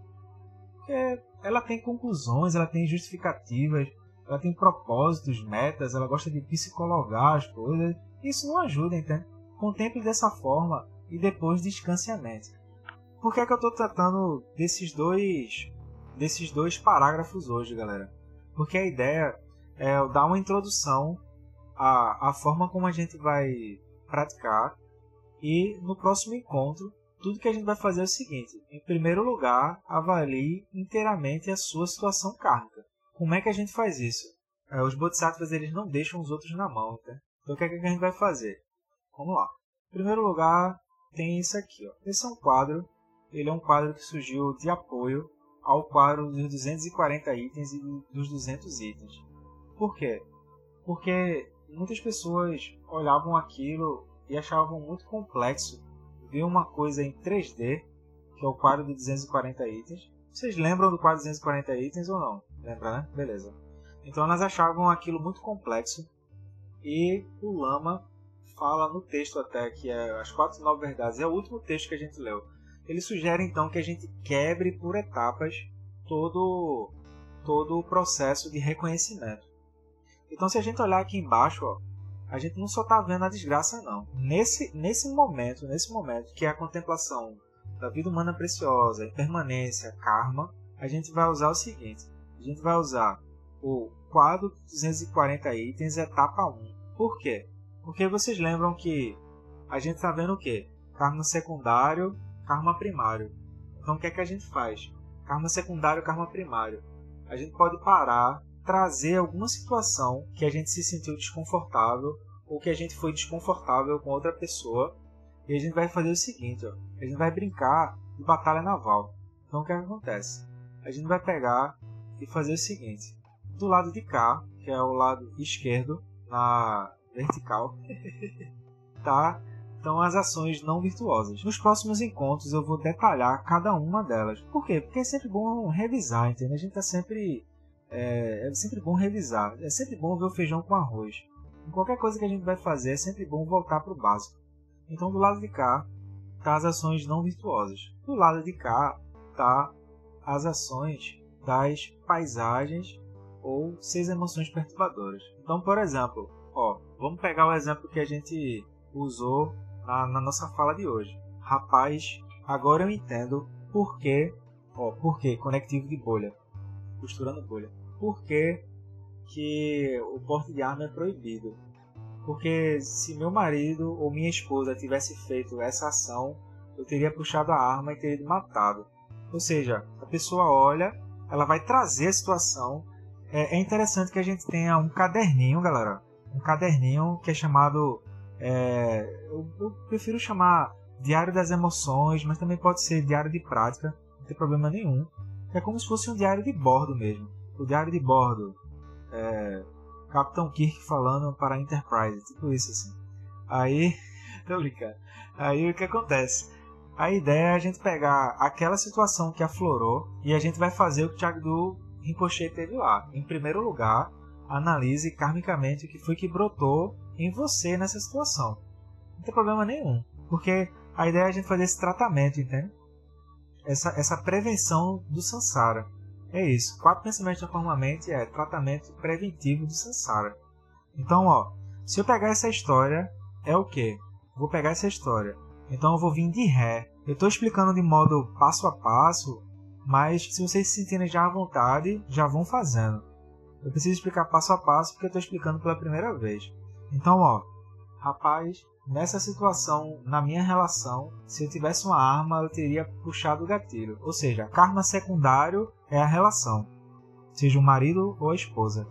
B: Porque ela tem conclusões, ela tem justificativas, ela tem propósitos, metas, ela gosta de psicologar as coisas. Isso não ajuda, entende? Contemple dessa forma e depois descanse a mente por que, é que eu estou tratando desses dois desses dois parágrafos hoje, galera? Porque a ideia é dar uma introdução à, à forma como a gente vai praticar e no próximo encontro tudo que a gente vai fazer é o seguinte: em primeiro lugar, avalie inteiramente a sua situação kármica. Como é que a gente faz isso? É, os bodhisattvas eles não deixam os outros na mão, tá? Então o que, é que a gente vai fazer? Vamos lá. Em primeiro lugar, tem isso aqui. Ó. Esse é um quadro. Ele é um quadro que surgiu de apoio ao quadro dos 240 itens e dos 200 itens. Por quê? Porque muitas pessoas olhavam aquilo e achavam muito complexo ver uma coisa em 3D, que é o quadro de 240 itens. Vocês lembram do quadro de 240 itens ou não? Lembra, né? Beleza. Então elas achavam aquilo muito complexo e o Lama fala no texto até que é as quatro nove verdades, é o último texto que a gente leu. Ele sugere então que a gente quebre por etapas todo todo o processo de reconhecimento. Então se a gente olhar aqui embaixo, ó, a gente não só está vendo a desgraça não. Nesse nesse momento, nesse momento que é a contemplação da vida humana preciosa, impermanência, karma, a gente vai usar o seguinte: a gente vai usar o quadro 240 itens, etapa 1. Por quê? Porque vocês lembram que a gente está vendo o quê? Karma secundário, karma primário. Então o que é que a gente faz? Karma secundário, karma primário. A gente pode parar, trazer alguma situação que a gente se sentiu desconfortável ou que a gente foi desconfortável com outra pessoa e a gente vai fazer o seguinte, ó, a gente vai brincar de batalha naval. Então o que, é que acontece? A gente vai pegar e fazer o seguinte: do lado de cá, que é o lado esquerdo, na vertical, <laughs> tá? Então as ações não virtuosas. Nos próximos encontros eu vou detalhar cada uma delas. Por quê? Porque é sempre bom revisar, entendeu? A gente tá sempre é, é sempre bom revisar. É sempre bom ver o feijão com arroz. Em qualquer coisa que a gente vai fazer é sempre bom voltar para o básico. Então do lado de cá tá as ações não virtuosas. Do lado de cá tá as ações das paisagens ou seis emoções perturbadoras. Então, por exemplo, ó, vamos pegar o exemplo que a gente usou na, na nossa fala de hoje. Rapaz, agora eu entendo por que, ó, por que conectivo de bolha, costurando bolha. Por que, que o porte de arma é proibido? Porque se meu marido ou minha esposa tivesse feito essa ação, eu teria puxado a arma e teria matado. Ou seja, a pessoa olha ela vai trazer a situação. É, é, interessante que a gente tenha um caderninho, galera. Um caderninho que é chamado. É, eu, eu, prefiro chamar Diário das Emoções, mas também pode ser Diário de Prática, não tem problema nenhum. É como se fosse um diário de bordo mesmo. O diário de bordo. É, Capitão Kirk falando para a Enterprise, tipo isso assim. Aí. <laughs> tô brincando. Aí o que acontece? A ideia é a gente pegar aquela situação que aflorou e a gente vai fazer o que o Thiago Rinpoche teve lá. Em primeiro lugar, analise karmicamente o que foi que brotou em você nessa situação. Não tem problema nenhum, porque a ideia é a gente fazer esse tratamento, entende? Essa, essa prevenção do Sansara. É isso. Quatro pensamentos da forma mente é tratamento preventivo do Sansara. Então, ó, se eu pegar essa história, é o que? Vou pegar essa história então eu vou vir de ré. Eu estou explicando de modo passo a passo, mas se vocês se sentirem já à vontade, já vão fazendo. Eu preciso explicar passo a passo porque eu estou explicando pela primeira vez. Então, ó, rapaz, nessa situação, na minha relação, se eu tivesse uma arma, eu teria puxado o gatilho. Ou seja, karma secundário é a relação, seja o marido ou a esposa.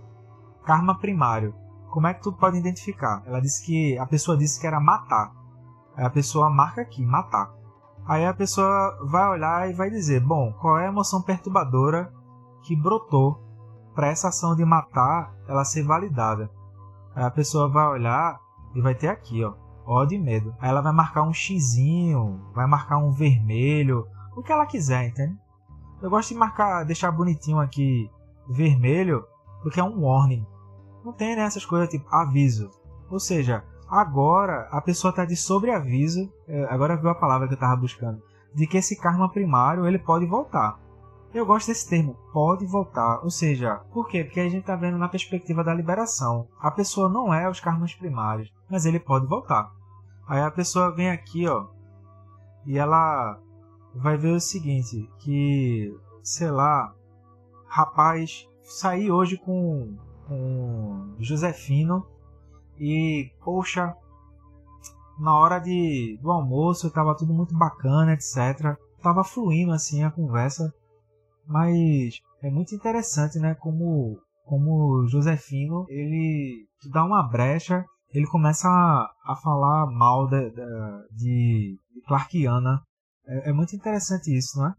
B: Karma primário, como é que tu pode identificar? Ela disse que a pessoa disse que era matar. Aí a pessoa marca aqui, matar. Aí a pessoa vai olhar e vai dizer: bom, qual é a emoção perturbadora que brotou para essa ação de matar ela ser validada? Aí a pessoa vai olhar e vai ter aqui, ó, ódio e medo. Aí ela vai marcar um xizinho, vai marcar um vermelho, o que ela quiser, entende? Eu gosto de marcar, deixar bonitinho aqui vermelho, porque é um warning. Não tem né, essas coisas tipo aviso. Ou seja, Agora a pessoa está de sobreaviso, é, agora viu a palavra que eu estava buscando, de que esse karma primário ele pode voltar. Eu gosto desse termo, pode voltar. Ou seja, por quê? Porque a gente está vendo na perspectiva da liberação. A pessoa não é os karmas primários, mas ele pode voltar. Aí a pessoa vem aqui, ó, e ela vai ver o seguinte, que, sei lá, rapaz, saí hoje com, com Josefino e, poxa, na hora de, do almoço tava tudo muito bacana, etc. Tava fluindo assim a conversa, mas é muito interessante, né? Como como Josefino ele dá uma brecha, ele começa a, a falar mal de, de, de Clarkiana. É, é muito interessante isso, não é?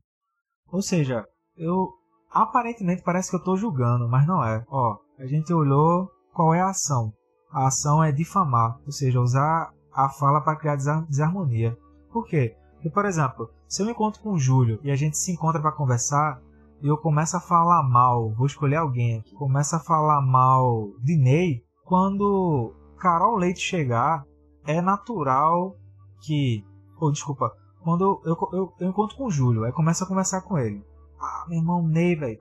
B: Ou seja, eu aparentemente parece que eu estou julgando, mas não é. Ó, a gente olhou qual é a ação. A ação é difamar, ou seja, usar a fala para criar desarmonia. Por quê? Porque, por exemplo, se eu me encontro com o Júlio e a gente se encontra para conversar e eu começo a falar mal, vou escolher alguém aqui, começo a falar mal de Ney, quando Carol Leite chegar, é natural que. Ou oh, desculpa, quando eu, eu, eu encontro com o Júlio, aí começo a conversar com ele. Ah, meu irmão Ney, velho.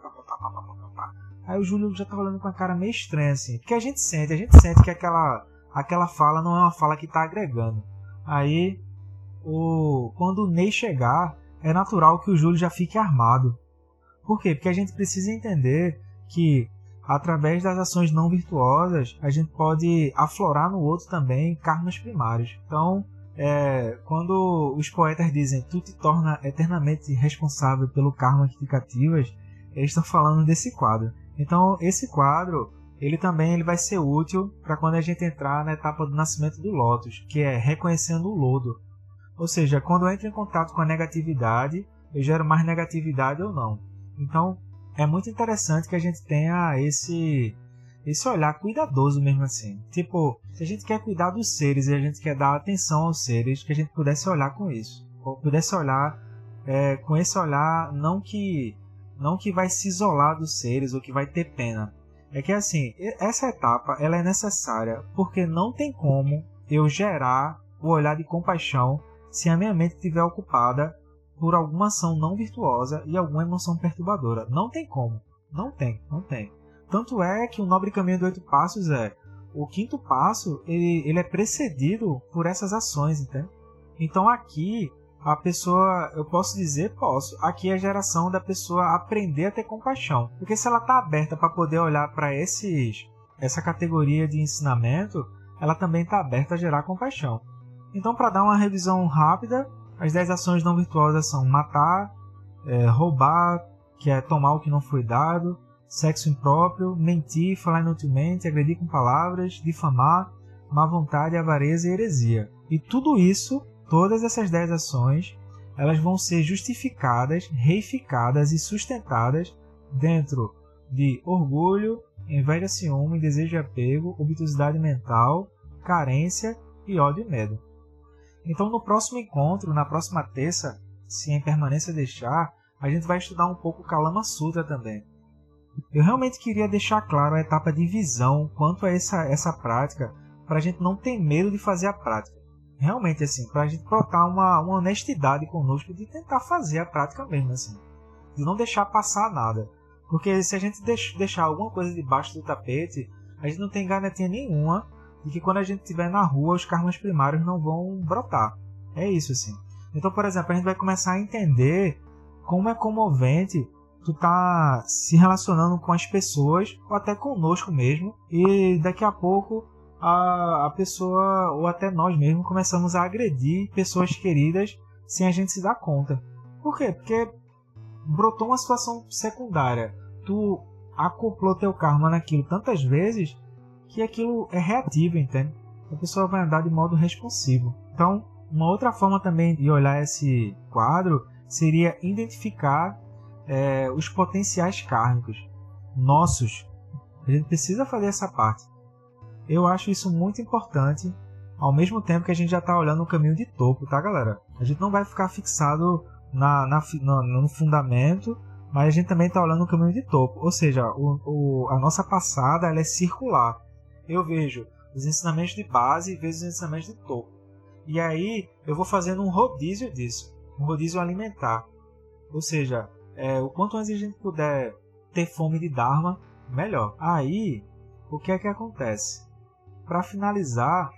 B: Aí o Júlio já tá olhando com a cara meio estranha, assim. Porque a gente sente, a gente sente que aquela, aquela fala não é uma fala que tá agregando. Aí, o, quando o Ney chegar, é natural que o Júlio já fique armado. Por quê? Porque a gente precisa entender que através das ações não virtuosas, a gente pode aflorar no outro também karmas primários. Então, é, quando os poetas dizem tu te torna eternamente responsável pelo karma que te cativas, eles estão falando desse quadro. Então, esse quadro, ele também ele vai ser útil para quando a gente entrar na etapa do nascimento do Lotus, que é reconhecendo o lodo. Ou seja, quando eu entro em contato com a negatividade, eu gero mais negatividade ou não. Então, é muito interessante que a gente tenha esse esse olhar cuidadoso mesmo assim. Tipo, se a gente quer cuidar dos seres e a gente quer dar atenção aos seres, que a gente pudesse olhar com isso. Ou pudesse olhar é, com esse olhar não que não que vai se isolar dos seres ou que vai ter pena. É que assim, essa etapa ela é necessária porque não tem como eu gerar o olhar de compaixão se a minha mente estiver ocupada por alguma ação não virtuosa e alguma emoção perturbadora. Não tem como. Não tem, não tem. Tanto é que o nobre caminho do oito passos é o quinto passo, ele, ele é precedido por essas ações, entende? Então aqui a pessoa, eu posso dizer, posso. Aqui é a geração da pessoa aprender a ter compaixão, porque se ela está aberta para poder olhar para esses essa categoria de ensinamento, ela também está aberta a gerar compaixão. Então, para dar uma revisão rápida, as 10 ações não virtuosas são matar, é, roubar, que é tomar o que não foi dado, sexo impróprio, mentir, falar inutilmente, agredir com palavras, difamar, má vontade, avareza e heresia. E tudo isso, todas essas dez ações, elas vão ser justificadas, reificadas e sustentadas dentro de orgulho, inveja, ciúme, desejo de apego, obtusidade mental, carência e ódio e medo. Então, no próximo encontro, na próxima terça, se em permanência deixar, a gente vai estudar um pouco o Kalama Sutra também. Eu realmente queria deixar claro a etapa de visão quanto a essa, essa prática, para a gente não ter medo de fazer a prática. Realmente, assim, para a gente brotar uma, uma honestidade conosco de tentar fazer a prática mesmo, assim. De não deixar passar nada. Porque se a gente deixar alguma coisa debaixo do tapete, a gente não tem garantia nenhuma de que quando a gente estiver na rua, os karmas primários não vão brotar. É isso, assim. Então, por exemplo, a gente vai começar a entender como é comovente tu tá se relacionando com as pessoas ou até conosco mesmo e daqui a pouco a, a pessoa ou até nós mesmos começamos a agredir pessoas queridas sem a gente se dar conta. Por quê? Porque brotou uma situação secundária. Tu acoplou teu karma naquilo tantas vezes que aquilo é reativo, entende? A pessoa vai andar de modo responsivo. Então, uma outra forma também de olhar esse quadro seria identificar é, os potenciais kármicos nossos. A gente precisa fazer essa parte. Eu acho isso muito importante, ao mesmo tempo que a gente já está olhando o caminho de topo, tá, galera? A gente não vai ficar fixado na, na, no, fundamento, mas a gente também está olhando o caminho de topo. Ou seja, o, o, a nossa passada ela é circular. Eu vejo os ensinamentos de base vejo os ensinamentos de topo. E aí eu vou fazendo um rodízio disso, um rodízio alimentar. Ou seja, é, o quanto antes a gente puder ter fome de Dharma, melhor. Aí, o que é que acontece? Para finalizar,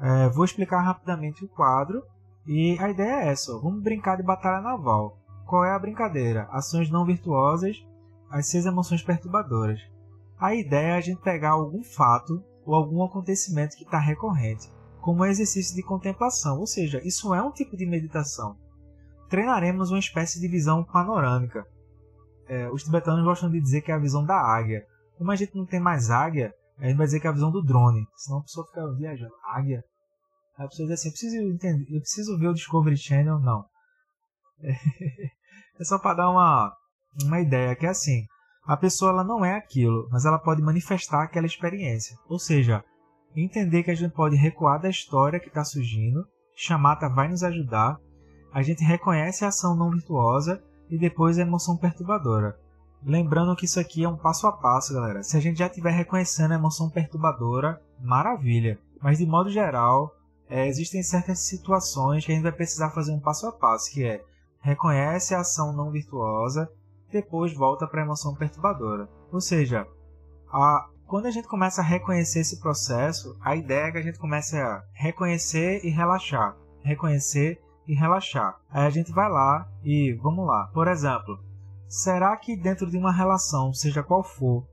B: é, vou explicar rapidamente o quadro. E a ideia é essa: ó, vamos brincar de batalha naval. Qual é a brincadeira? Ações não virtuosas, as seis emoções perturbadoras. A ideia é a gente pegar algum fato ou algum acontecimento que está recorrente. como exercício de contemplação, ou seja, isso é um tipo de meditação. Treinaremos uma espécie de visão panorâmica. É, os tibetanos gostam de dizer que é a visão da águia. Como a gente não tem mais águia, a gente vai dizer que é a visão do drone, senão a pessoa fica viajando. Águia? A pessoa diz assim, eu preciso, entender, eu preciso ver o Discovery Channel. Não. <laughs> É só para dar uma, uma ideia, que é assim, a pessoa ela não é aquilo, mas ela pode manifestar aquela experiência. Ou seja, entender que a gente pode recuar da história que está surgindo, chamata vai nos ajudar, a gente reconhece a ação não virtuosa e depois a emoção perturbadora. Lembrando que isso aqui é um passo a passo, galera. Se a gente já estiver reconhecendo a emoção perturbadora, maravilha. Mas de modo geral, é, existem certas situações que a gente vai precisar fazer um passo a passo, que é reconhece a ação não virtuosa, depois volta para a emoção perturbadora. Ou seja, a, quando a gente começa a reconhecer esse processo, a ideia é que a gente comece a reconhecer e relaxar, reconhecer e relaxar. Aí a gente vai lá e vamos lá. Por exemplo, será que dentro de uma relação, seja qual for,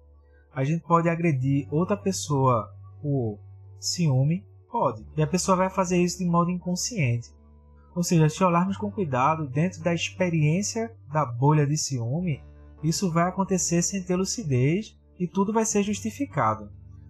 B: a gente pode agredir outra pessoa por ciúme? Pode. E a pessoa vai fazer isso de modo inconsciente. Ou seja, se olharmos com cuidado dentro da experiência da bolha de ciúme, isso vai acontecer sem ter lucidez e tudo vai ser justificado.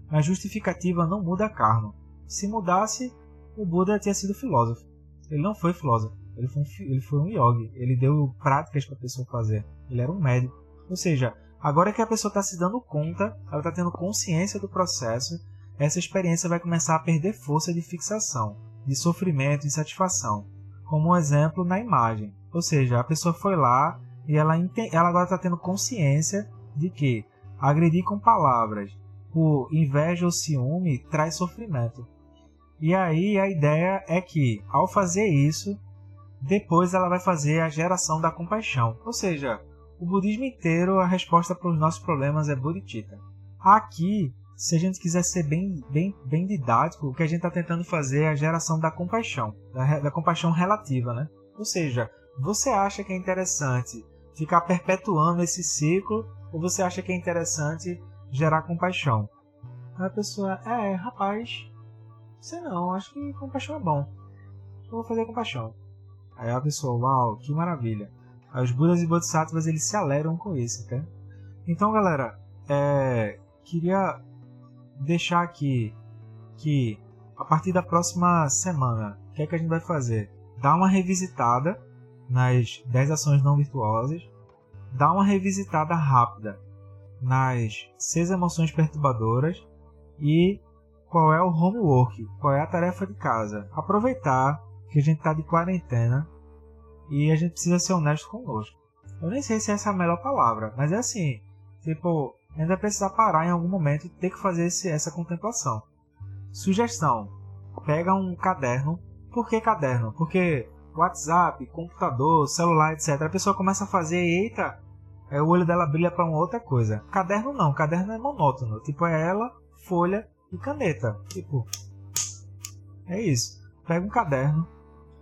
B: Mas justificativa não muda karma. Se mudasse, o Buda tinha sido filósofo. Ele não foi filósofo, ele foi um, ele foi um yogi. Ele deu práticas para a pessoa fazer. Ele era um médico. Ou seja, agora que a pessoa está se dando conta, ela está tendo consciência do processo, essa experiência vai começar a perder força de fixação, de sofrimento, insatisfação como um exemplo na imagem. Ou seja, a pessoa foi lá e ela, ela agora está tendo consciência de que agredir com palavras por inveja ou ciúme traz sofrimento. E aí a ideia é que, ao fazer isso, depois ela vai fazer a geração da compaixão. Ou seja, o budismo inteiro, a resposta para os nossos problemas é bodhicitta. Aqui se a gente quiser ser bem, bem, bem didático, o que a gente está tentando fazer é a geração da compaixão, da, da compaixão relativa, né? Ou seja, você acha que é interessante ficar perpetuando esse ciclo ou você acha que é interessante gerar compaixão? Aí a pessoa, é, rapaz, sei não, acho que compaixão é bom. Eu vou fazer compaixão. Aí a pessoa, uau, que maravilha. Aí os Budas e Bodhisattvas eles se alegram com isso, tá? Então, galera, é, queria deixar aqui que a partir da próxima semana, o que é que a gente vai fazer? Dar uma revisitada nas 10 ações não virtuosas, dar uma revisitada rápida nas 6 emoções perturbadoras e qual é o homework, qual é a tarefa de casa. Aproveitar que a gente está de quarentena e a gente precisa ser honesto conosco. Eu nem sei se essa é a melhor palavra, mas é assim, tipo, a gente vai precisar parar em algum momento e ter que fazer esse, essa contemplação. Sugestão: pega um caderno. Por que caderno? Porque WhatsApp, computador, celular, etc. A pessoa começa a fazer, eita, é, o olho dela brilha para uma outra coisa. Caderno não, caderno é monótono. Tipo, é ela, folha e caneta. Tipo, é isso. Pega um caderno,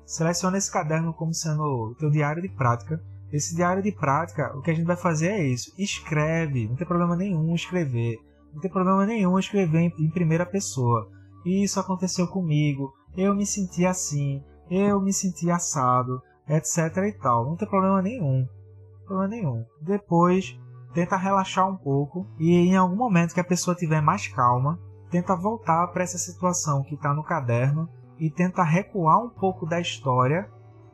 B: seleciona esse caderno como sendo o teu diário de prática esse diário de prática, o que a gente vai fazer é isso. Escreve, não tem problema nenhum escrever. Não tem problema nenhum escrever em, em primeira pessoa. Isso aconteceu comigo, eu me senti assim, eu me senti assado, etc e tal. Não tem problema nenhum. Problema nenhum. Depois, tenta relaxar um pouco e em algum momento que a pessoa tiver mais calma, tenta voltar para essa situação que está no caderno e tenta recuar um pouco da história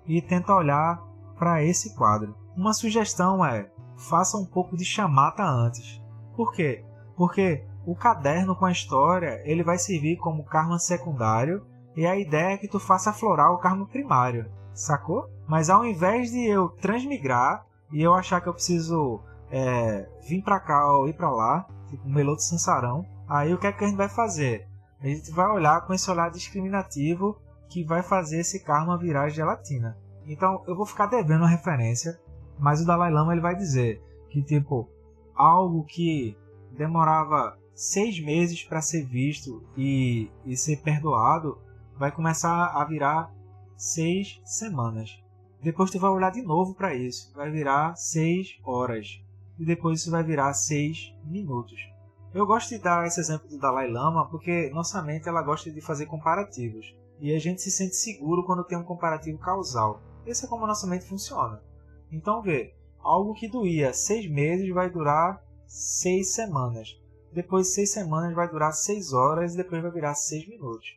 B: e tenta olhar para esse quadro. Uma sugestão é: faça um pouco de chamata antes. Por quê? Porque o caderno com a história ele vai servir como karma secundário e a ideia é que tu faça aflorar o karma primário, sacou? Mas ao invés de eu transmigrar e eu achar que eu preciso é, vir para cá ou ir para lá, tipo um meloto sansarão, aí o que é que a gente vai fazer? A gente vai olhar com esse olhar discriminativo que vai fazer esse karma virar gelatina. Então eu vou ficar devendo a referência, mas o Dalai Lama ele vai dizer que tipo algo que demorava seis meses para ser visto e, e ser perdoado vai começar a virar seis semanas. Depois tu vai olhar de novo para isso, vai virar seis horas e depois isso vai virar seis minutos. Eu gosto de dar esse exemplo do Dalai Lama porque nossa mente ela gosta de fazer comparativos. E a gente se sente seguro quando tem um comparativo causal. Esse é como a nossa mente funciona. Então vê, algo que doía seis meses vai durar seis semanas. Depois de seis semanas vai durar seis horas e depois vai virar seis minutos.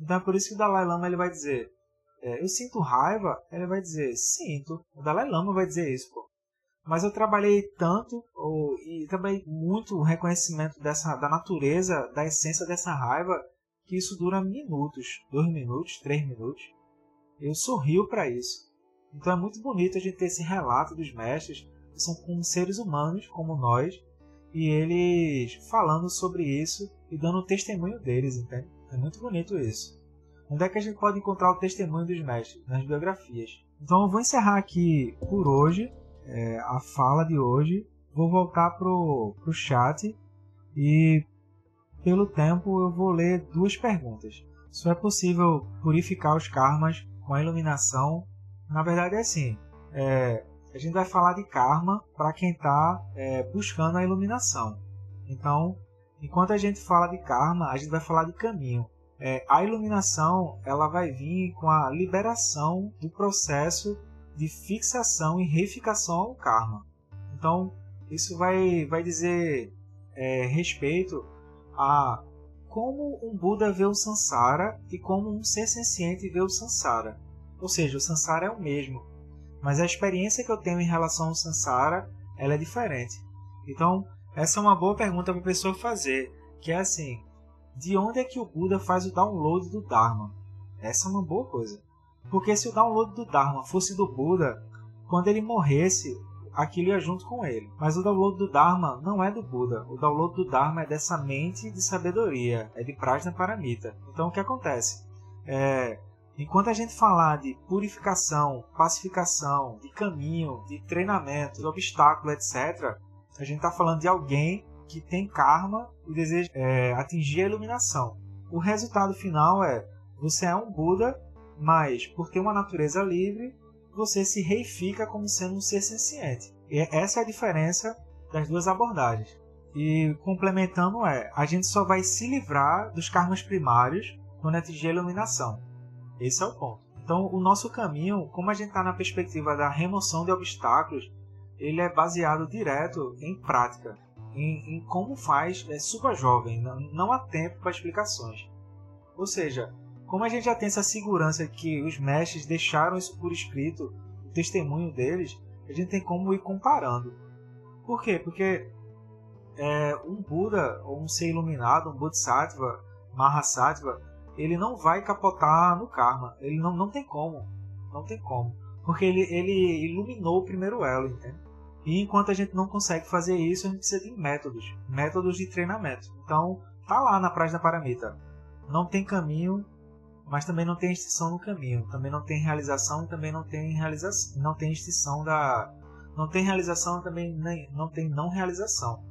B: Então é por isso que o Dalai Lama ele vai dizer, é, eu sinto raiva, ele vai dizer, sinto. O Dalai Lama vai dizer isso, pô. Mas eu trabalhei tanto ou, e também muito o reconhecimento dessa, da natureza, da essência dessa raiva, que isso dura minutos, dois minutos, três minutos. Eu sorrio para isso. Então é muito bonito a gente ter esse relato dos mestres, que são como seres humanos, como nós, e eles falando sobre isso e dando o testemunho deles, entende? É muito bonito isso. Onde é que a gente pode encontrar o testemunho dos mestres? Nas biografias. Então eu vou encerrar aqui por hoje é, a fala de hoje. Vou voltar pro, pro chat e pelo tempo eu vou ler duas perguntas. Se é possível purificar os karmas com a iluminação? Na verdade é assim. É, a gente vai falar de karma para quem está é, buscando a iluminação. Então, enquanto a gente fala de karma, a gente vai falar de caminho. É, a iluminação ela vai vir com a liberação do processo de fixação e reificação ao karma. Então, isso vai, vai dizer é, respeito a como um Buda vê o Sansara e como um ser senciente vê o Sansara. Ou seja, o Sansara é o mesmo, mas a experiência que eu tenho em relação ao Sansara ela é diferente. Então, essa é uma boa pergunta para a pessoa fazer, que é assim, de onde é que o Buda faz o download do Dharma? Essa é uma boa coisa. Porque se o download do Dharma fosse do Buda, quando ele morresse, aquilo ia junto com ele. Mas o download do Dharma não é do Buda. O download do Dharma é dessa mente de sabedoria, é de Prajna Paramita. Então o que acontece? É, Enquanto a gente falar de purificação, pacificação, de caminho, de treinamento, de obstáculo, etc., a gente está falando de alguém que tem karma e deseja é, atingir a iluminação. O resultado final é você é um Buda, mas por ter uma natureza livre, você se reifica como sendo um ser senciente. E essa é a diferença das duas abordagens. E complementando é, a gente só vai se livrar dos karmas primários quando atingir a iluminação. Esse é o ponto. Então, o nosso caminho, como a gente está na perspectiva da remoção de obstáculos, ele é baseado direto em prática, em, em como faz, é super jovem, não, não há tempo para explicações. Ou seja, como a gente já tem essa segurança que os mestres deixaram isso por escrito, o testemunho deles, a gente tem como ir comparando. Por quê? Porque é, um Buda, ou um ser iluminado, um Bodhisattva, Mahasattva, ele não vai capotar no karma. Ele não, não tem como. Não tem como. Porque ele, ele iluminou o primeiro elo, entende? E enquanto a gente não consegue fazer isso, a gente precisa de métodos. Métodos de treinamento. Então, tá lá na Praia da Paramita. Não tem caminho, mas também não tem extinção no caminho. Também não tem realização, também não tem realização, não tem extinção da não tem realização, também nem, não tem não realização.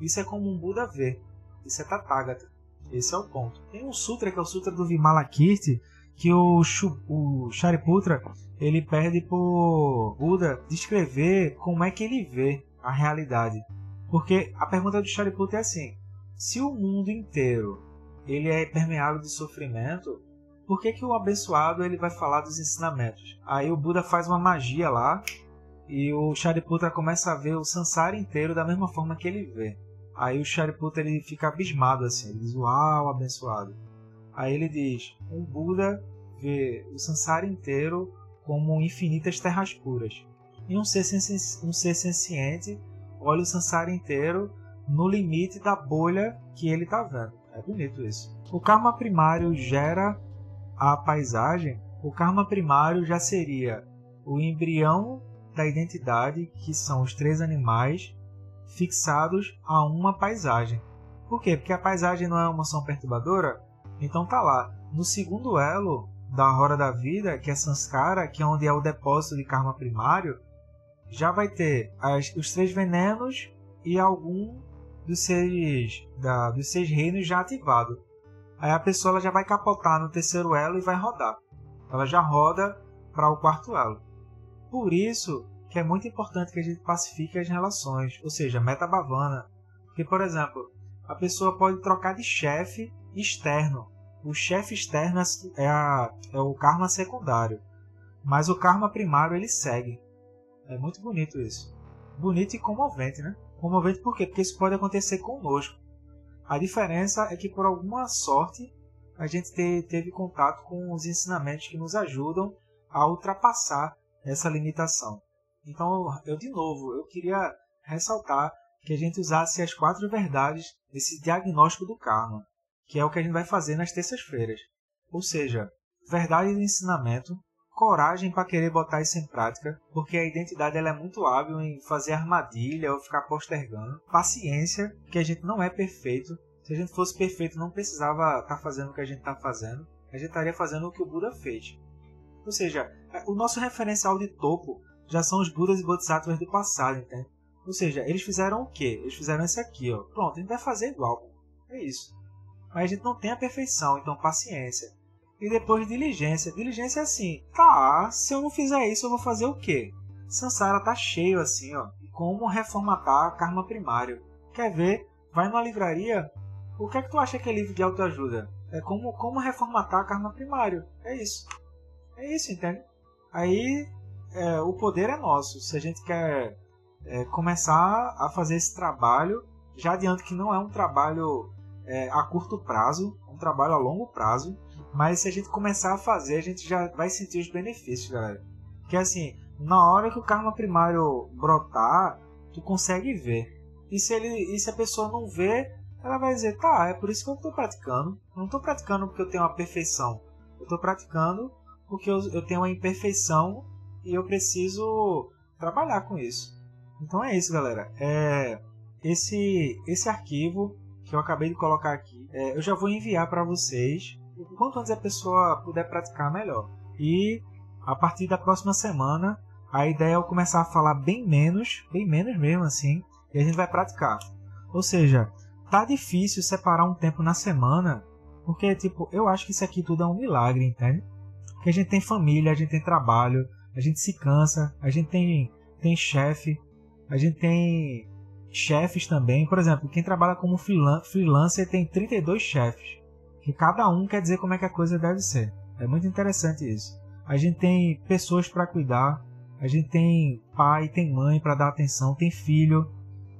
B: Isso é como um Buda vê. Isso é Tathagata. Esse é o ponto. Tem um sutra que é o sutra do Vimalakirti, que o, o Shariputra ele pede por Buda descrever como é que ele vê a realidade. Porque a pergunta do Shariputra é assim: se o mundo inteiro ele é permeável de sofrimento, por que, que o abençoado ele vai falar dos ensinamentos? Aí o Buda faz uma magia lá e o Shariputra começa a ver o sansara inteiro da mesma forma que ele vê. Aí o Shariputra ele fica abismado assim, ele diz: Uau, abençoado. Aí ele diz: Um Buda vê o Sansara inteiro como infinitas terras puras. E um ser, um ser senciente olha o Sansara inteiro no limite da bolha que ele está vendo. É bonito isso. O karma primário gera a paisagem. O karma primário já seria o embrião da identidade, que são os três animais fixados a uma paisagem. Por quê? Porque a paisagem não é uma ação perturbadora? Então tá lá. No segundo elo da roda da vida, que é Sanskara, que é onde é o depósito de karma primário, já vai ter as, os três venenos e algum dos da, dos seis reinos já ativado. Aí a pessoa já vai capotar no terceiro elo e vai rodar. Ela já roda para o quarto elo. Por isso que é muito importante que a gente pacifique as relações, ou seja, meta bavana. Porque, por exemplo, a pessoa pode trocar de chefe externo. O chefe externo é, a, é o karma secundário, mas o karma primário ele segue. É muito bonito isso. Bonito e comovente, né? Comovente por quê? Porque isso pode acontecer conosco. A diferença é que por alguma sorte a gente te, teve contato com os ensinamentos que nos ajudam a ultrapassar essa limitação. Então, eu de novo, eu queria ressaltar que a gente usasse as quatro verdades desse diagnóstico do karma, que é o que a gente vai fazer nas terças-feiras. Ou seja, verdade do ensinamento, coragem para querer botar isso em prática, porque a identidade ela é muito hábil em fazer armadilha ou ficar postergando. Paciência, que a gente não é perfeito. Se a gente fosse perfeito, não precisava estar tá fazendo o que a gente está fazendo. A gente estaria fazendo o que o Buda fez. Ou seja, o nosso referencial de topo já são os Budas e Bodhisattvas do passado, entende? Ou seja, eles fizeram o quê? Eles fizeram esse aqui, ó. Pronto, a gente vai fazer igual. É isso. Mas a gente não tem a perfeição, então paciência. E depois diligência. Diligência é assim, tá, se eu não fizer isso, eu vou fazer o quê? Sansara tá cheio assim, ó. Como reformatar karma primário. Quer ver? Vai numa livraria. O que é que tu acha que é livro de autoajuda? É como, como reformatar karma primário. É isso. É isso, entende? Aí é, o poder é nosso. Se a gente quer é, começar a fazer esse trabalho, já adianto que não é um trabalho é, a curto prazo, é um trabalho a longo prazo. Mas se a gente começar a fazer, a gente já vai sentir os benefícios, galera. Que assim, na hora que o karma primário brotar, tu consegue ver. E se, ele, e se a pessoa não vê, ela vai dizer, tá, é por isso que eu estou praticando. Eu não estou praticando porque eu tenho uma perfeição. Eu estou praticando porque eu, eu tenho uma imperfeição e eu preciso trabalhar com isso. Então é isso, galera. É, esse, esse arquivo que eu acabei de colocar aqui, é, eu já vou enviar para vocês quanto antes a pessoa puder praticar, melhor. E a partir da próxima semana, a ideia é eu começar a falar bem menos, bem menos mesmo assim, e a gente vai praticar. Ou seja, tá difícil separar um tempo na semana, porque tipo, eu acho que isso aqui tudo é um milagre, entende? Que a gente tem família, a gente tem trabalho, a gente se cansa, a gente tem tem chefe, a gente tem chefes também. Por exemplo, quem trabalha como freelancer tem 32 chefes que cada um quer dizer como é que a coisa deve ser. É muito interessante isso. A gente tem pessoas para cuidar, a gente tem pai, tem mãe para dar atenção, tem filho.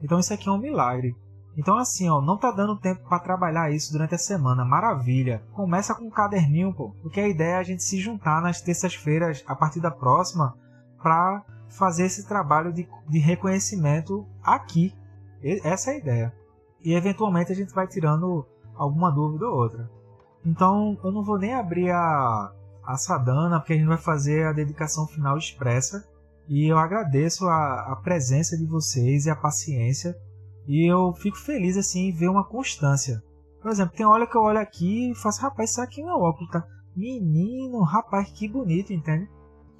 B: Então isso aqui é um milagre. Então assim, ó, não tá dando tempo para trabalhar isso durante a semana, maravilha. Começa com um caderninho, pô, porque a ideia é a gente se juntar nas terças-feiras a partir da próxima para fazer esse trabalho de, de reconhecimento aqui. Essa é a ideia. E eventualmente a gente vai tirando alguma dúvida ou outra. Então eu não vou nem abrir a, a sadana, porque a gente vai fazer a dedicação final expressa. E eu agradeço a, a presença de vocês e a paciência. E eu fico feliz assim em ver uma constância. Por exemplo, tem hora que eu olho aqui e faço, rapaz, isso aqui é meu óculos, tá? Menino, rapaz, que bonito, entende?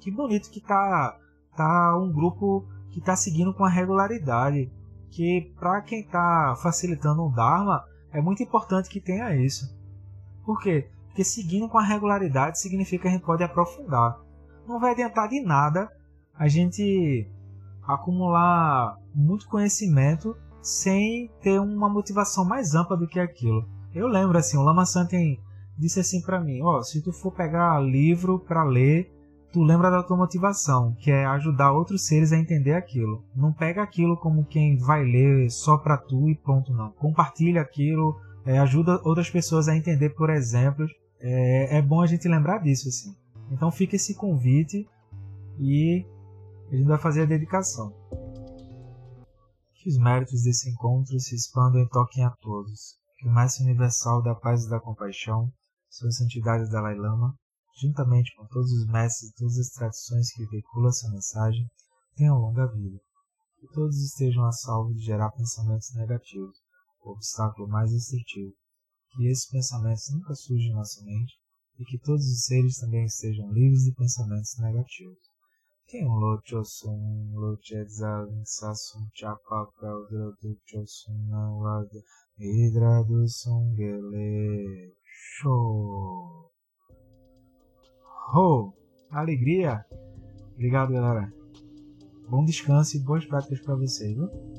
B: Que bonito que tá, tá um grupo que tá seguindo com a regularidade. Que para quem tá facilitando o Dharma, é muito importante que tenha isso. Por quê? Porque seguindo com a regularidade significa que a gente pode aprofundar. Não vai adiantar de nada a gente acumular muito conhecimento sem ter uma motivação mais ampla do que aquilo. Eu lembro assim, o Lama Santen disse assim para mim, ó, oh, se tu for pegar livro para ler, tu lembra da tua motivação, que é ajudar outros seres a entender aquilo. Não pega aquilo como quem vai ler só para tu e pronto, não. Compartilha aquilo, é, ajuda outras pessoas a entender por exemplos. É, é bom a gente lembrar disso, assim. Então fica esse convite e a gente vai fazer a dedicação. Que os méritos desse encontro se expandam e toquem a todos. Que o Mestre Universal da Paz e da Compaixão, Sua Santidade Dalai Lama, juntamente com todos os mestres e todas as tradições que veiculam essa mensagem, tenham longa vida. Que todos estejam a salvo de gerar pensamentos negativos, o obstáculo mais destrutivo. Que esses pensamentos nunca surjam em nossa mente e que todos os seres também estejam livres de pensamentos negativos. Quem lo chosun lo chedzalin sasum chapa kaudra do chosun nawada hidra do sungele show Oh, alegria! Obrigado, galera. Bom descanso e boas práticas para vocês, viu?